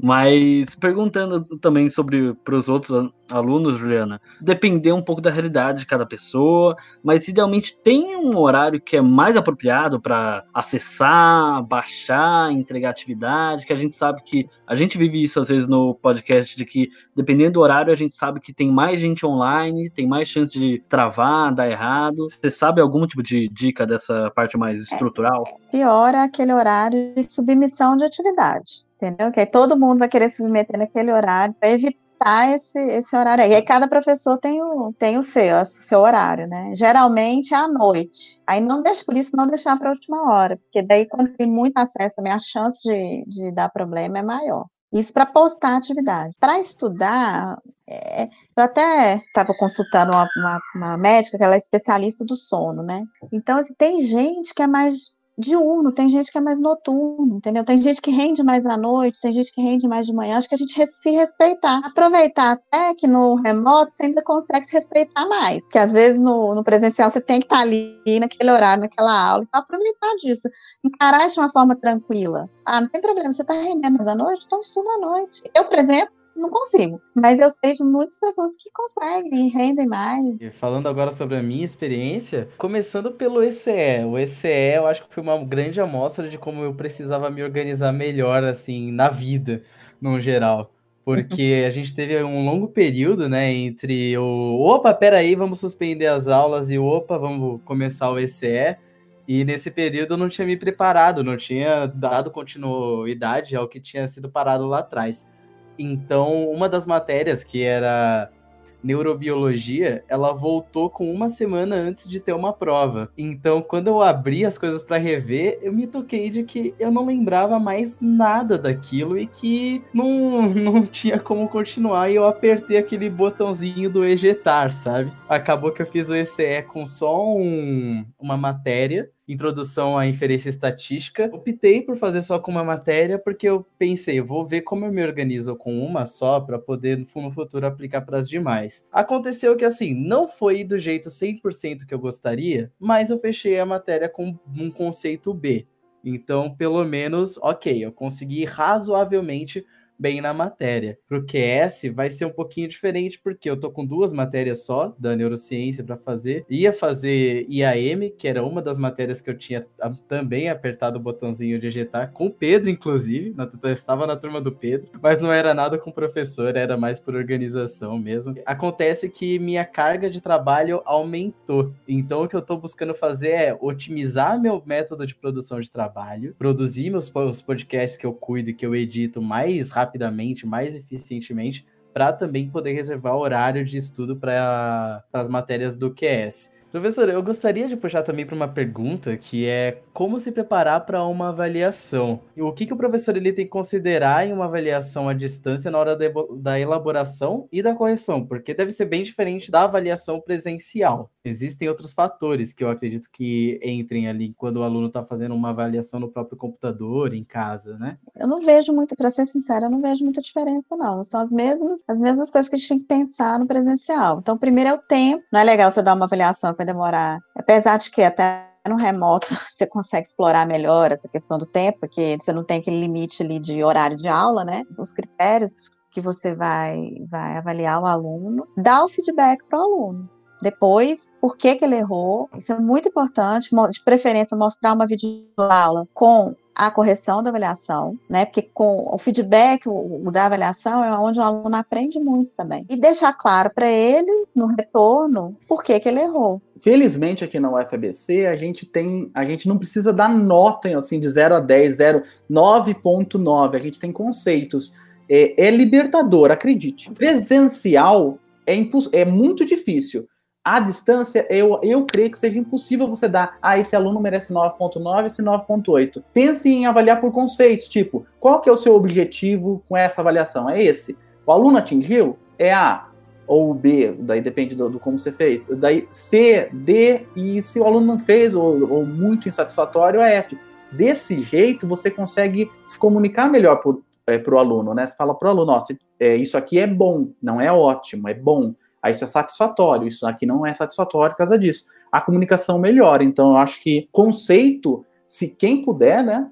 Mas perguntando também sobre para os outros alunos, Juliana, depender um pouco da realidade de cada pessoa, mas idealmente tem um horário que é mais apropriado para acessar, baixar, entregar atividade, que a gente sabe que a gente vive isso às vezes no podcast de que dependendo do horário a gente sabe que tem mais gente online, tem mais chance de travar, dar errado. Você sabe algum tipo de dica dessa parte mais estrutural? Pior é aquele horário de submissão de atividade entendeu? Que aí todo mundo vai querer se submeter naquele horário para evitar esse, esse horário. E aí cada professor tem o, tem o seu, o seu horário, né? Geralmente é à noite. Aí não deixa, por isso não deixar para a última hora, porque daí quando tem muito acesso também a chance de, de dar problema é maior. Isso para postar atividade. Para estudar, é, eu até estava consultando uma, uma, uma, médica que ela é especialista do sono, né? Então, assim, tem gente que é mais diurno, tem gente que é mais noturno, entendeu? Tem gente que rende mais à noite, tem gente que rende mais de manhã. Acho que a gente se respeitar, aproveitar até que no remoto você ainda consegue se respeitar mais, que às vezes no, no presencial você tem que estar ali naquele horário, naquela aula, então aproveitar disso, encarar de uma forma tranquila. Ah, não tem problema, você está rendendo mais à noite, então estuda à noite. Eu, por exemplo, não consigo. Mas eu sei de muitas pessoas que conseguem, rendem mais. E falando agora sobre a minha experiência, começando pelo ECE. O ECE eu acho que foi uma grande amostra de como eu precisava me organizar melhor, assim, na vida, no geral. Porque a gente teve um longo período, né, entre o opa, peraí, vamos suspender as aulas e opa, vamos começar o ECE. E nesse período eu não tinha me preparado, não tinha dado continuidade ao que tinha sido parado lá atrás. Então, uma das matérias que era neurobiologia, ela voltou com uma semana antes de ter uma prova. Então, quando eu abri as coisas para rever, eu me toquei de que eu não lembrava mais nada daquilo e que não, não tinha como continuar. E eu apertei aquele botãozinho do ejetar, sabe? Acabou que eu fiz o ECE com só um, uma matéria introdução à inferência estatística. Optei por fazer só com uma matéria porque eu pensei, vou ver como eu me organizo com uma só para poder no futuro aplicar para as demais. Aconteceu que assim, não foi do jeito 100% que eu gostaria, mas eu fechei a matéria com um conceito B. Então, pelo menos, ok, eu consegui razoavelmente bem na matéria. Para o QS vai ser um pouquinho diferente, porque eu tô com duas matérias só da neurociência para fazer. Ia fazer IAM, que era uma das matérias que eu tinha também apertado o botãozinho de ejetar, com o Pedro, inclusive. Eu estava na turma do Pedro, mas não era nada com o professor, era mais por organização mesmo. Acontece que minha carga de trabalho aumentou. Então, o que eu estou buscando fazer é otimizar meu método de produção de trabalho, produzir meus os podcasts que eu cuido e que eu edito mais rápido rapidamente, mais eficientemente, para também poder reservar horário de estudo para as matérias do QS. Professor, eu gostaria de puxar também para uma pergunta que é como se preparar para uma avaliação. O que, que o professor ele tem que considerar em uma avaliação à distância na hora da elaboração e da correção? Porque deve ser bem diferente da avaliação presencial. Existem outros fatores que eu acredito que entrem ali quando o aluno está fazendo uma avaliação no próprio computador, em casa, né? Eu não vejo muito, para ser sincera, eu não vejo muita diferença, não. São as mesmas, as mesmas coisas que a gente tem que pensar no presencial. Então, primeiro é o tempo. Não é legal você dar uma avaliação vai demorar. Apesar de que até no remoto você consegue explorar melhor essa questão do tempo, porque você não tem aquele limite ali de horário de aula, né? Os critérios que você vai, vai avaliar o aluno, dá o feedback para o aluno. Depois, por que, que ele errou? Isso é muito importante, de preferência mostrar uma videoaula com a correção da avaliação, né? Porque com o feedback o, o da avaliação é onde o aluno aprende muito também. E deixar claro para ele, no retorno, por que, que ele errou. Felizmente aqui na UFABC a gente tem, a gente não precisa dar nota assim de 0 a 10, 0, 9.9, a gente tem conceitos. É, é libertador, acredite. Presencial é, é muito difícil à distância, eu, eu creio que seja impossível você dar, ah, esse aluno merece 9.9, esse 9.8. Pense em avaliar por conceitos, tipo, qual que é o seu objetivo com essa avaliação? É esse. O aluno atingiu? É A ou B, daí depende do, do como você fez. Daí C, D, e se o aluno não fez, ou, ou muito insatisfatório, é F. Desse jeito, você consegue se comunicar melhor para é, o aluno, né? Você fala para o aluno, se, é, isso aqui é bom, não é ótimo, é bom. Aí isso é satisfatório, isso aqui não é satisfatório por causa disso. A comunicação melhora. Então, eu acho que conceito, se quem puder, né,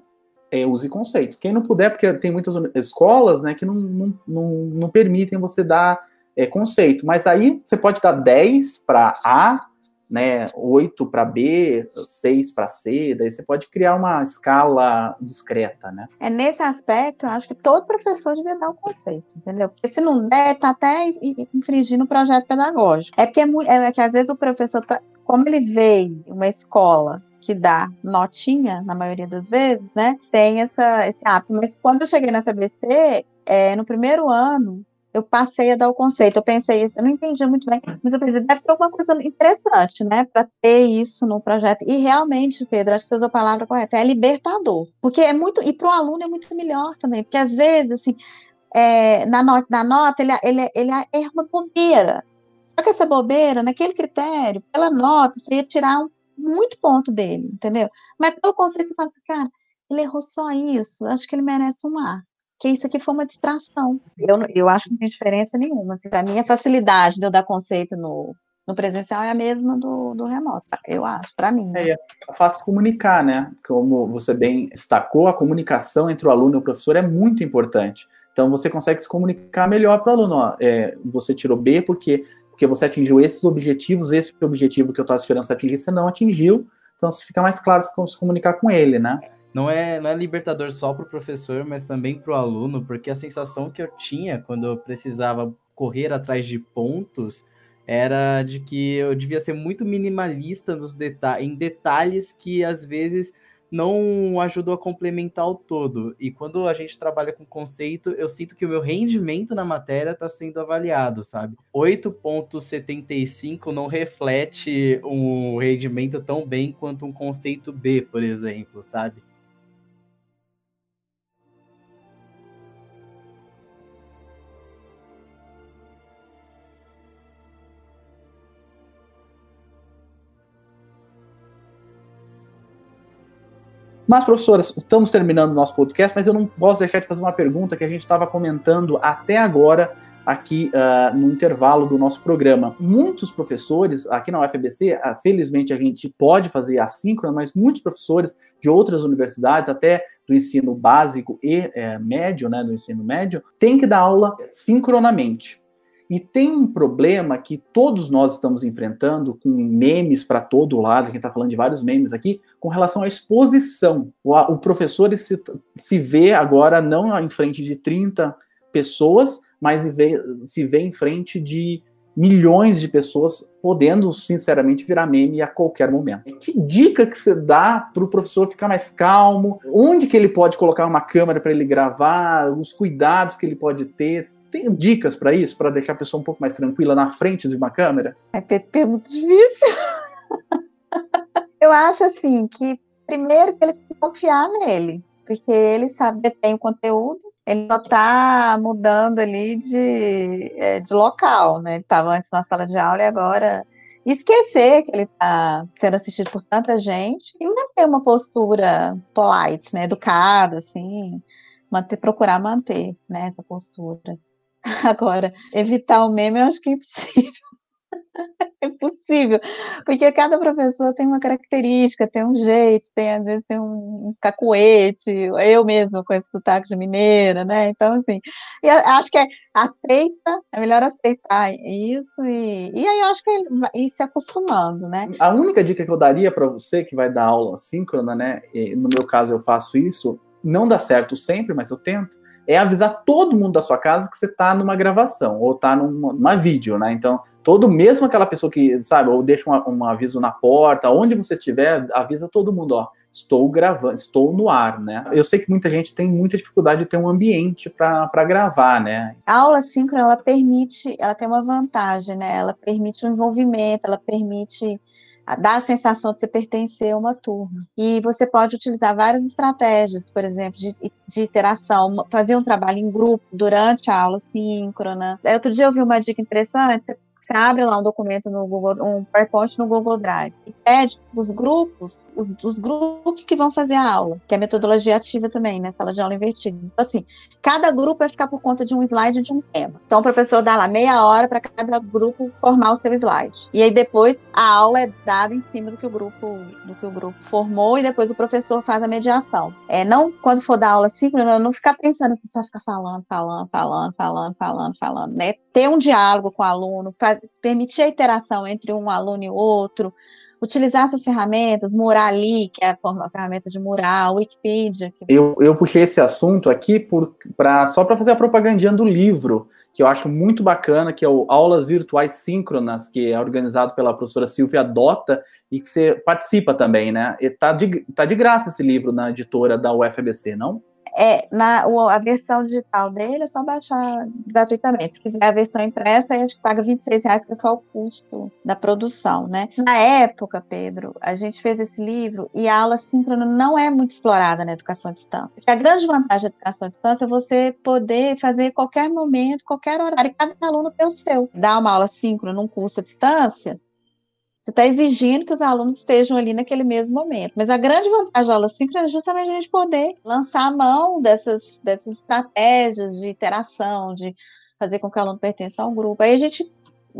é, use conceitos. Quem não puder, porque tem muitas escolas, né, que não, não, não, não permitem você dar é, conceito. Mas aí você pode dar 10 para A, né, 8 para B, 6 para C, daí você pode criar uma escala discreta, né? É nesse aspecto, eu acho que todo professor devia dar o conceito, entendeu? Porque se não der, tá até infringindo o projeto pedagógico. É porque é, é, é que às vezes o professor, tá, como ele veio uma escola que dá notinha, na maioria das vezes, né, tem essa, esse hábito. Mas quando eu cheguei na FBC, é, no primeiro ano, eu passei a dar o conceito. Eu pensei isso, eu não entendi muito bem, mas eu pensei, deve ser alguma coisa interessante, né, para ter isso no projeto. E realmente, Pedro, acho que você usou a palavra correta, é libertador. Porque é muito, e para o aluno é muito melhor também, porque às vezes, assim, é, na, nota, na nota, ele, ele, ele erra uma bobeira. Só que essa bobeira, naquele critério, pela nota, você ia tirar um, muito ponto dele, entendeu? Mas pelo conceito, você fala assim, cara, ele errou só isso, acho que ele merece um ar que isso aqui foi uma distração. Eu, eu acho que não tem diferença nenhuma. Assim, para mim, a facilidade de eu dar conceito no, no presencial é a mesma do, do remoto, eu acho, para mim. Né? É, é fácil comunicar, né? Como você bem destacou, a comunicação entre o aluno e o professor é muito importante. Então, você consegue se comunicar melhor para o aluno. É, você tirou B porque, porque você atingiu esses objetivos, esse objetivo que eu estava esperando você atingir, você não atingiu. Então, fica mais claro se comunicar com ele, né? Não é, não é libertador só para o professor, mas também para o aluno, porque a sensação que eu tinha quando eu precisava correr atrás de pontos era de que eu devia ser muito minimalista nos deta em detalhes que às vezes não ajudou a complementar o todo. E quando a gente trabalha com conceito, eu sinto que o meu rendimento na matéria está sendo avaliado, sabe? 8.75 não reflete um rendimento tão bem quanto um conceito B, por exemplo, sabe? Mas, professoras, estamos terminando o nosso podcast, mas eu não posso deixar de fazer uma pergunta que a gente estava comentando até agora aqui uh, no intervalo do nosso programa. Muitos professores, aqui na UFBC, uh, felizmente a gente pode fazer assíncrona, mas muitos professores de outras universidades, até do ensino básico e é, médio, né, do ensino médio, têm que dar aula sincronamente. E tem um problema que todos nós estamos enfrentando, com memes para todo lado, a gente está falando de vários memes aqui, com relação à exposição. O, professor se, se vê agora não em frente de 30 pessoas, mas vê, se vê em frente de milhões de pessoas, podendo, sinceramente, virar meme a qualquer momento. Que dica que você dá para o professor ficar mais calmo? Onde que ele pode colocar uma câmera para ele gravar? Os cuidados que ele pode ter? Tem dicas para isso, para deixar a pessoa um pouco mais tranquila na frente de uma câmera? É pergunta difícil. Eu acho assim que primeiro que ele tem que confiar nele, porque ele sabe tem o conteúdo, ele só está mudando ali de, é, de local, né? Ele estava antes na sala de aula e agora esquecer que ele está sendo assistido por tanta gente e manter uma postura polite, né? Educada, assim, manter, procurar manter, né? Essa postura. Agora, evitar o meme eu acho que é impossível. é possível, porque cada professor tem uma característica, tem um jeito, tem às vezes tem um cacuete, eu mesmo com esse sotaque de mineira, né? Então, assim, acho que é aceita, é melhor aceitar isso, e, e aí eu acho que ele vai ir se acostumando, né? A única dica que eu daria para você que vai dar aula síncrona, né? no meu caso eu faço isso, não dá certo sempre, mas eu tento é avisar todo mundo da sua casa que você está numa gravação ou está numa, numa vídeo, né? Então, todo, mesmo aquela pessoa que, sabe, ou deixa um, um aviso na porta, onde você estiver, avisa todo mundo, ó, estou gravando, estou no ar, né? Eu sei que muita gente tem muita dificuldade de ter um ambiente para gravar, né? A aula síncrona, ela permite, ela tem uma vantagem, né? Ela permite o envolvimento, ela permite dá a sensação de você pertencer a uma turma. E você pode utilizar várias estratégias, por exemplo, de, de interação, fazer um trabalho em grupo durante a aula síncrona. Outro dia eu vi uma dica interessante, você você abre lá um documento no Google, um PowerPoint no Google Drive e pede os grupos, os, os, grupos que vão fazer a aula, que é metodologia ativa também, né? Sala de aula invertida. Então, assim, cada grupo vai ficar por conta de um slide de um tema. Então, o professor dá lá meia hora para cada grupo formar o seu slide. E aí depois a aula é dada em cima do que o grupo, do que o grupo formou e depois o professor faz a mediação. É não quando for dar aula síncrona, não ficar pensando assim, só ficar falando, falando, falando, falando, falando, falando, né? Ter um diálogo com o aluno, faz, permitir a interação entre um aluno e outro, utilizar essas ferramentas, Murali, que é a, ferramenta de mural, Wikipedia. Que... Eu, eu puxei esse assunto aqui por, pra, só para fazer a propagandinha do livro, que eu acho muito bacana, que é o Aulas Virtuais Síncronas, que é organizado pela professora Silvia Dota, e que você participa também, né? E tá de, tá de graça esse livro na editora da UFBC, não? É, na, a versão digital dele é só baixar gratuitamente. Se quiser a versão impressa, aí a gente paga 26 reais, que é só o custo da produção, né? Na época, Pedro, a gente fez esse livro e a aula síncrona não é muito explorada na educação à distância. A grande vantagem da educação à distância é você poder fazer qualquer momento, qualquer horário, cada aluno tem o seu. Dar uma aula síncrona num curso à distância, você está exigindo que os alunos estejam ali naquele mesmo momento. Mas a grande vantagem da aula síncrona é justamente a gente poder lançar a mão dessas, dessas estratégias de interação, de fazer com que o aluno pertença a um grupo. Aí a gente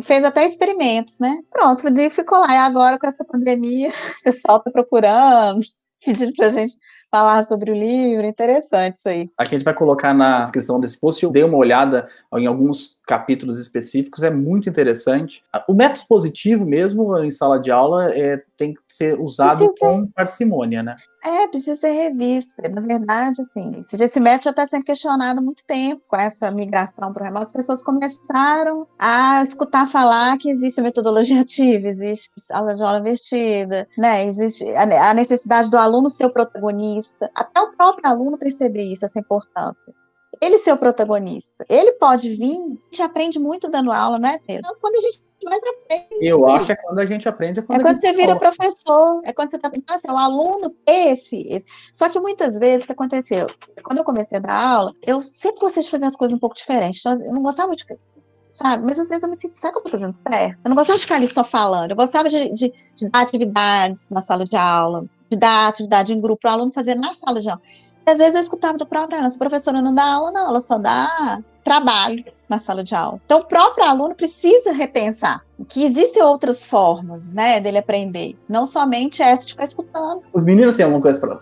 fez até experimentos, né? Pronto, ficou lá. E agora, com essa pandemia, o pessoal está procurando, pedindo para a gente falar sobre o livro. Interessante isso aí. Aqui a gente vai colocar na descrição desse post. Eu dei uma olhada em alguns capítulos específicos, é muito interessante. O método positivo mesmo em sala de aula é, tem que ser usado precisa com parcimônia, né? É, precisa ser revisto. Na verdade, assim, esse método já está sendo questionado há muito tempo com essa migração para o remoto. As pessoas começaram a escutar falar que existe a metodologia ativa, existe sala de aula invertida, né? Existe a necessidade do aluno ser o protagonista, até o próprio aluno perceber isso, essa importância ele ser o protagonista. Ele pode vir, a gente aprende muito dando aula, não é, Pedro? Então, quando a gente mais aprende. Eu acho que é quando a gente aprende. É quando, é quando você vira professor, é quando você está. Então, assim, o aluno, esse, esse. Só que muitas vezes o que aconteceu? Quando eu comecei a dar aula, eu sempre gostei de fazer as coisas um pouco diferentes. Então, eu não gostava de sabe? Mas às vezes eu me sinto, será que eu tô fazendo certo? Eu não gostava de ficar ali só falando, eu gostava de, de, de dar atividades na sala de aula, de dar atividade em grupo para o aluno fazer na sala de aula. E às vezes eu escutava do próprio aluno, essa professora não dá aula, não, ela só dá trabalho na sala de aula. Então o próprio aluno precisa repensar que existem outras formas, né, dele aprender, não somente essa de ficar escutando. Os meninos têm alguma coisa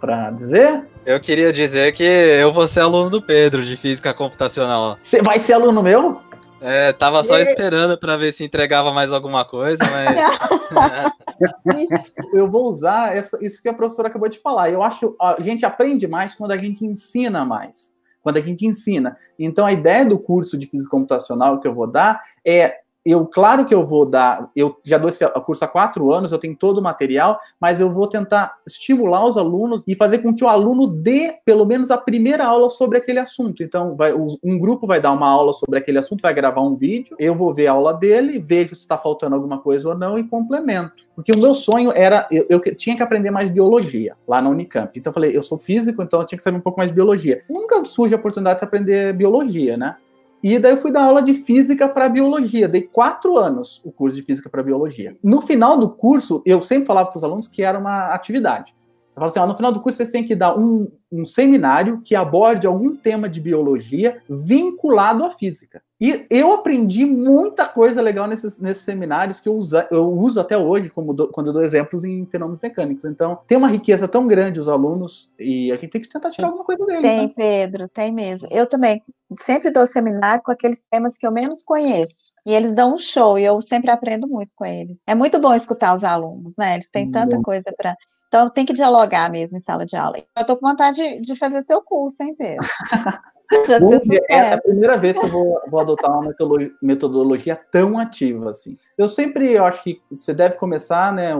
para dizer? Eu queria dizer que eu vou ser aluno do Pedro, de Física Computacional. Você vai ser aluno meu? É, tava só esperando para ver se entregava mais alguma coisa, mas. eu vou usar essa, isso que a professora acabou de falar. Eu acho a gente aprende mais quando a gente ensina mais. Quando a gente ensina. Então, a ideia do curso de física computacional que eu vou dar é eu, claro que eu vou dar, eu já dou esse curso há quatro anos, eu tenho todo o material, mas eu vou tentar estimular os alunos e fazer com que o aluno dê pelo menos a primeira aula sobre aquele assunto. Então, vai, um grupo vai dar uma aula sobre aquele assunto, vai gravar um vídeo, eu vou ver a aula dele, vejo se está faltando alguma coisa ou não e complemento. Porque o meu sonho era, eu, eu, tinha que aprender mais biologia lá na Unicamp. Então, eu falei, eu sou físico, então eu tinha que saber um pouco mais de biologia. Nunca surge a oportunidade de aprender biologia, né? E daí eu fui dar aula de física para biologia. Dei quatro anos o curso de física para biologia. No final do curso, eu sempre falava para os alunos que era uma atividade. Eu falava assim: ó, no final do curso vocês têm que dar um, um seminário que aborde algum tema de biologia vinculado à física. E eu aprendi muita coisa legal nesses, nesses seminários que eu, usa, eu uso até hoje, como do, quando eu dou exemplos em fenômenos mecânicos. Então, tem uma riqueza tão grande os alunos e a gente tem que tentar tirar alguma coisa deles. Tem, né? Pedro, tem mesmo. Eu também sempre dou seminário com aqueles temas que eu menos conheço. E eles dão um show e eu sempre aprendo muito com eles. É muito bom escutar os alunos, né? Eles têm tanta coisa para. Então, tem que dialogar mesmo em sala de aula. Eu tô com vontade de, de fazer seu curso, hein, Pedro? é a primeira vez que eu vou, vou adotar uma metodologia, metodologia, tão ativa assim. Eu sempre eu acho que você deve começar, né,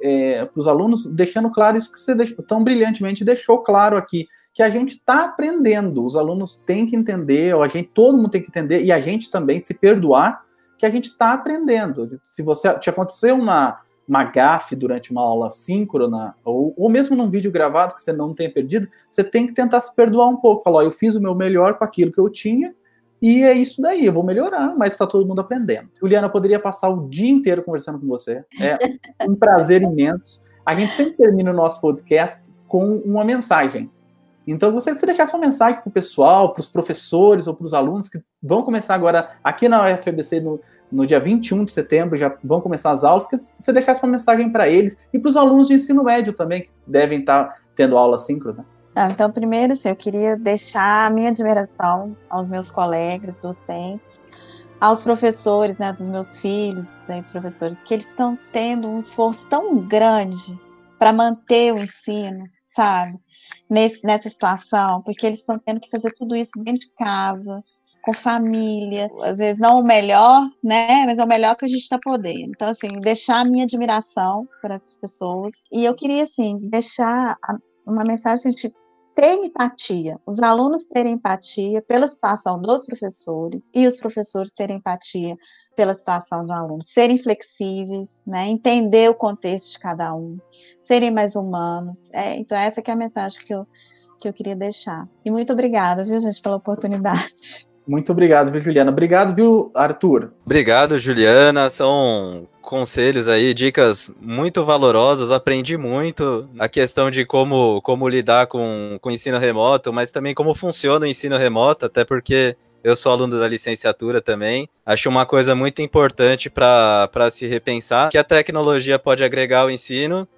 é, para os alunos, deixando claro isso que você deixou, tão brilhantemente deixou claro aqui, que a gente está aprendendo. Os alunos têm que entender, ou a gente, todo mundo tem que entender, e a gente também se perdoar que a gente está aprendendo. Se você te aconteceu uma uma gafe durante uma aula síncrona, ou, ou mesmo num vídeo gravado que você não tenha perdido, você tem que tentar se perdoar um pouco. Falar, eu fiz o meu melhor com aquilo que eu tinha, e é isso daí, eu vou melhorar, mas está todo mundo aprendendo. Juliana, eu poderia passar o dia inteiro conversando com você. É um prazer imenso. A gente sempre termina o nosso podcast com uma mensagem. Então, gostaria que você deixasse uma mensagem para o pessoal, para os professores ou para os alunos que vão começar agora aqui na UFBC no, no dia 21 de setembro já vão começar as aulas, que você deixasse uma mensagem para eles e para os alunos de ensino médio também, que devem estar tendo aulas síncronas. Tá, então, primeiro, assim, eu queria deixar a minha admiração aos meus colegas docentes, aos professores, né, dos meus filhos, né, professores, que eles estão tendo um esforço tão grande para manter o ensino, sabe, Nesse, nessa situação, porque eles estão tendo que fazer tudo isso dentro de casa, com família, às vezes não o melhor, né? Mas é o melhor que a gente está podendo. Então, assim, deixar a minha admiração por essas pessoas. E eu queria, assim, deixar uma mensagem assim, de ter empatia, os alunos terem empatia pela situação dos professores e os professores terem empatia pela situação do aluno, serem flexíveis, né, entender o contexto de cada um, serem mais humanos. É, então essa que é a mensagem que eu, que eu queria deixar. E muito obrigada, viu, gente, pela oportunidade. Muito obrigado, viu, Juliana? Obrigado, viu, Arthur? Obrigado, Juliana. São conselhos aí, dicas muito valorosas. Aprendi muito a questão de como, como lidar com, o ensino remoto, mas também como funciona o ensino remoto, até porque eu sou aluno da licenciatura também. Acho uma coisa muito importante para se repensar que a tecnologia pode agregar ao ensino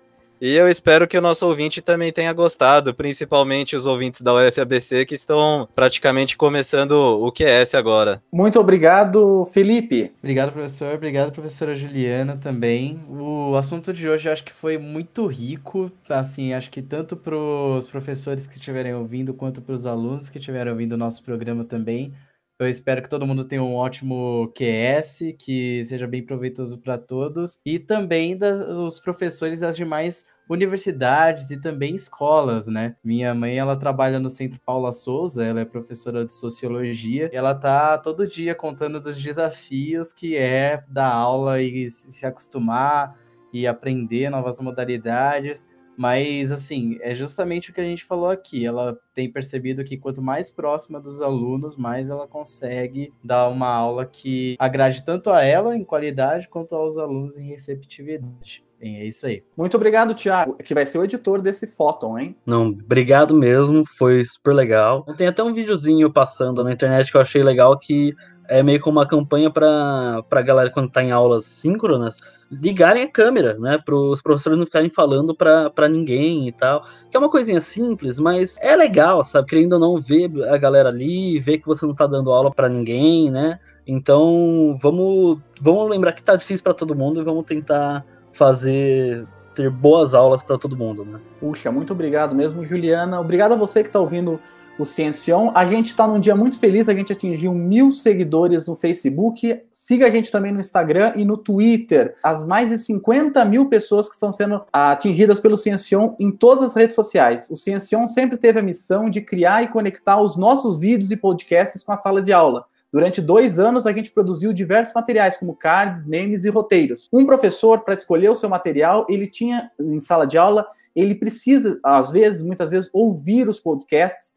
e eu espero que o nosso ouvinte também tenha gostado, principalmente os ouvintes da UFABC que estão praticamente começando o QS agora. Muito obrigado, Felipe. Obrigado, professor. Obrigado, professora Juliana também. O assunto de hoje eu acho que foi muito rico, assim, acho que tanto para os professores que estiverem ouvindo, quanto para os alunos que estiverem ouvindo o nosso programa também. Eu espero que todo mundo tenha um ótimo QS, que seja bem proveitoso para todos, e também da, os professores das demais universidades e também escolas, né? Minha mãe, ela trabalha no Centro Paula Souza, ela é professora de sociologia, ela tá todo dia contando dos desafios que é dar aula e se acostumar e aprender novas modalidades Mas, assim, é justamente o que a gente falou aqui. Ela tem percebido que quanto mais próxima dos alunos, mais ela consegue dar uma aula que agrade tanto a ela em qualidade quanto aos alunos em receptividade. Bem, é isso aí. Muito obrigado, Thiago, que vai ser o editor desse Photon, hein? Não, obrigado mesmo, foi super legal. Tem até um videozinho passando na internet que eu achei legal que é meio como uma campanha para a galera quando está em aulas síncronas ligarem a câmera, né, para os professores não ficarem falando para ninguém e tal. Que é uma coisinha simples, mas é legal, sabe? Querendo ou não ver a galera ali, ver que você não está dando aula para ninguém, né? Então, vamos, vamos lembrar que tá difícil para todo mundo e vamos tentar fazer ter boas aulas para todo mundo, né? Puxa, muito obrigado mesmo, Juliana. Obrigado a você que está ouvindo o Ciencion. A gente está num dia muito feliz, a gente atingiu mil seguidores no Facebook. Siga a gente também no Instagram e no Twitter. As mais de 50 mil pessoas que estão sendo atingidas pelo Ciencion em todas as redes sociais. O Ciencion sempre teve a missão de criar e conectar os nossos vídeos e podcasts com a sala de aula. Durante dois anos, a gente produziu diversos materiais, como cards, memes e roteiros. Um professor, para escolher o seu material, ele tinha, em sala de aula, ele precisa, às vezes, muitas vezes, ouvir os podcasts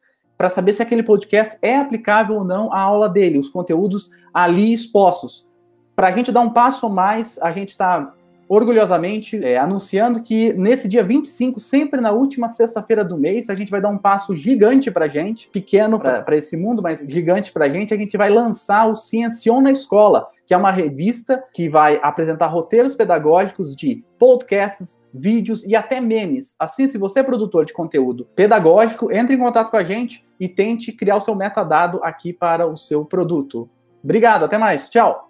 para saber se aquele podcast é aplicável ou não à aula dele, os conteúdos ali expostos. Para a gente dar um passo a mais, a gente está orgulhosamente é, anunciando que nesse dia 25, sempre na última sexta-feira do mês, a gente vai dar um passo gigante para a gente, pequeno para esse mundo, mas gigante para a gente. A gente vai lançar o Ciencion na Escola, que é uma revista que vai apresentar roteiros pedagógicos de podcasts, vídeos e até memes. Assim, se você é produtor de conteúdo pedagógico, entre em contato com a gente e tente criar o seu metadado aqui para o seu produto. Obrigado, até mais. Tchau.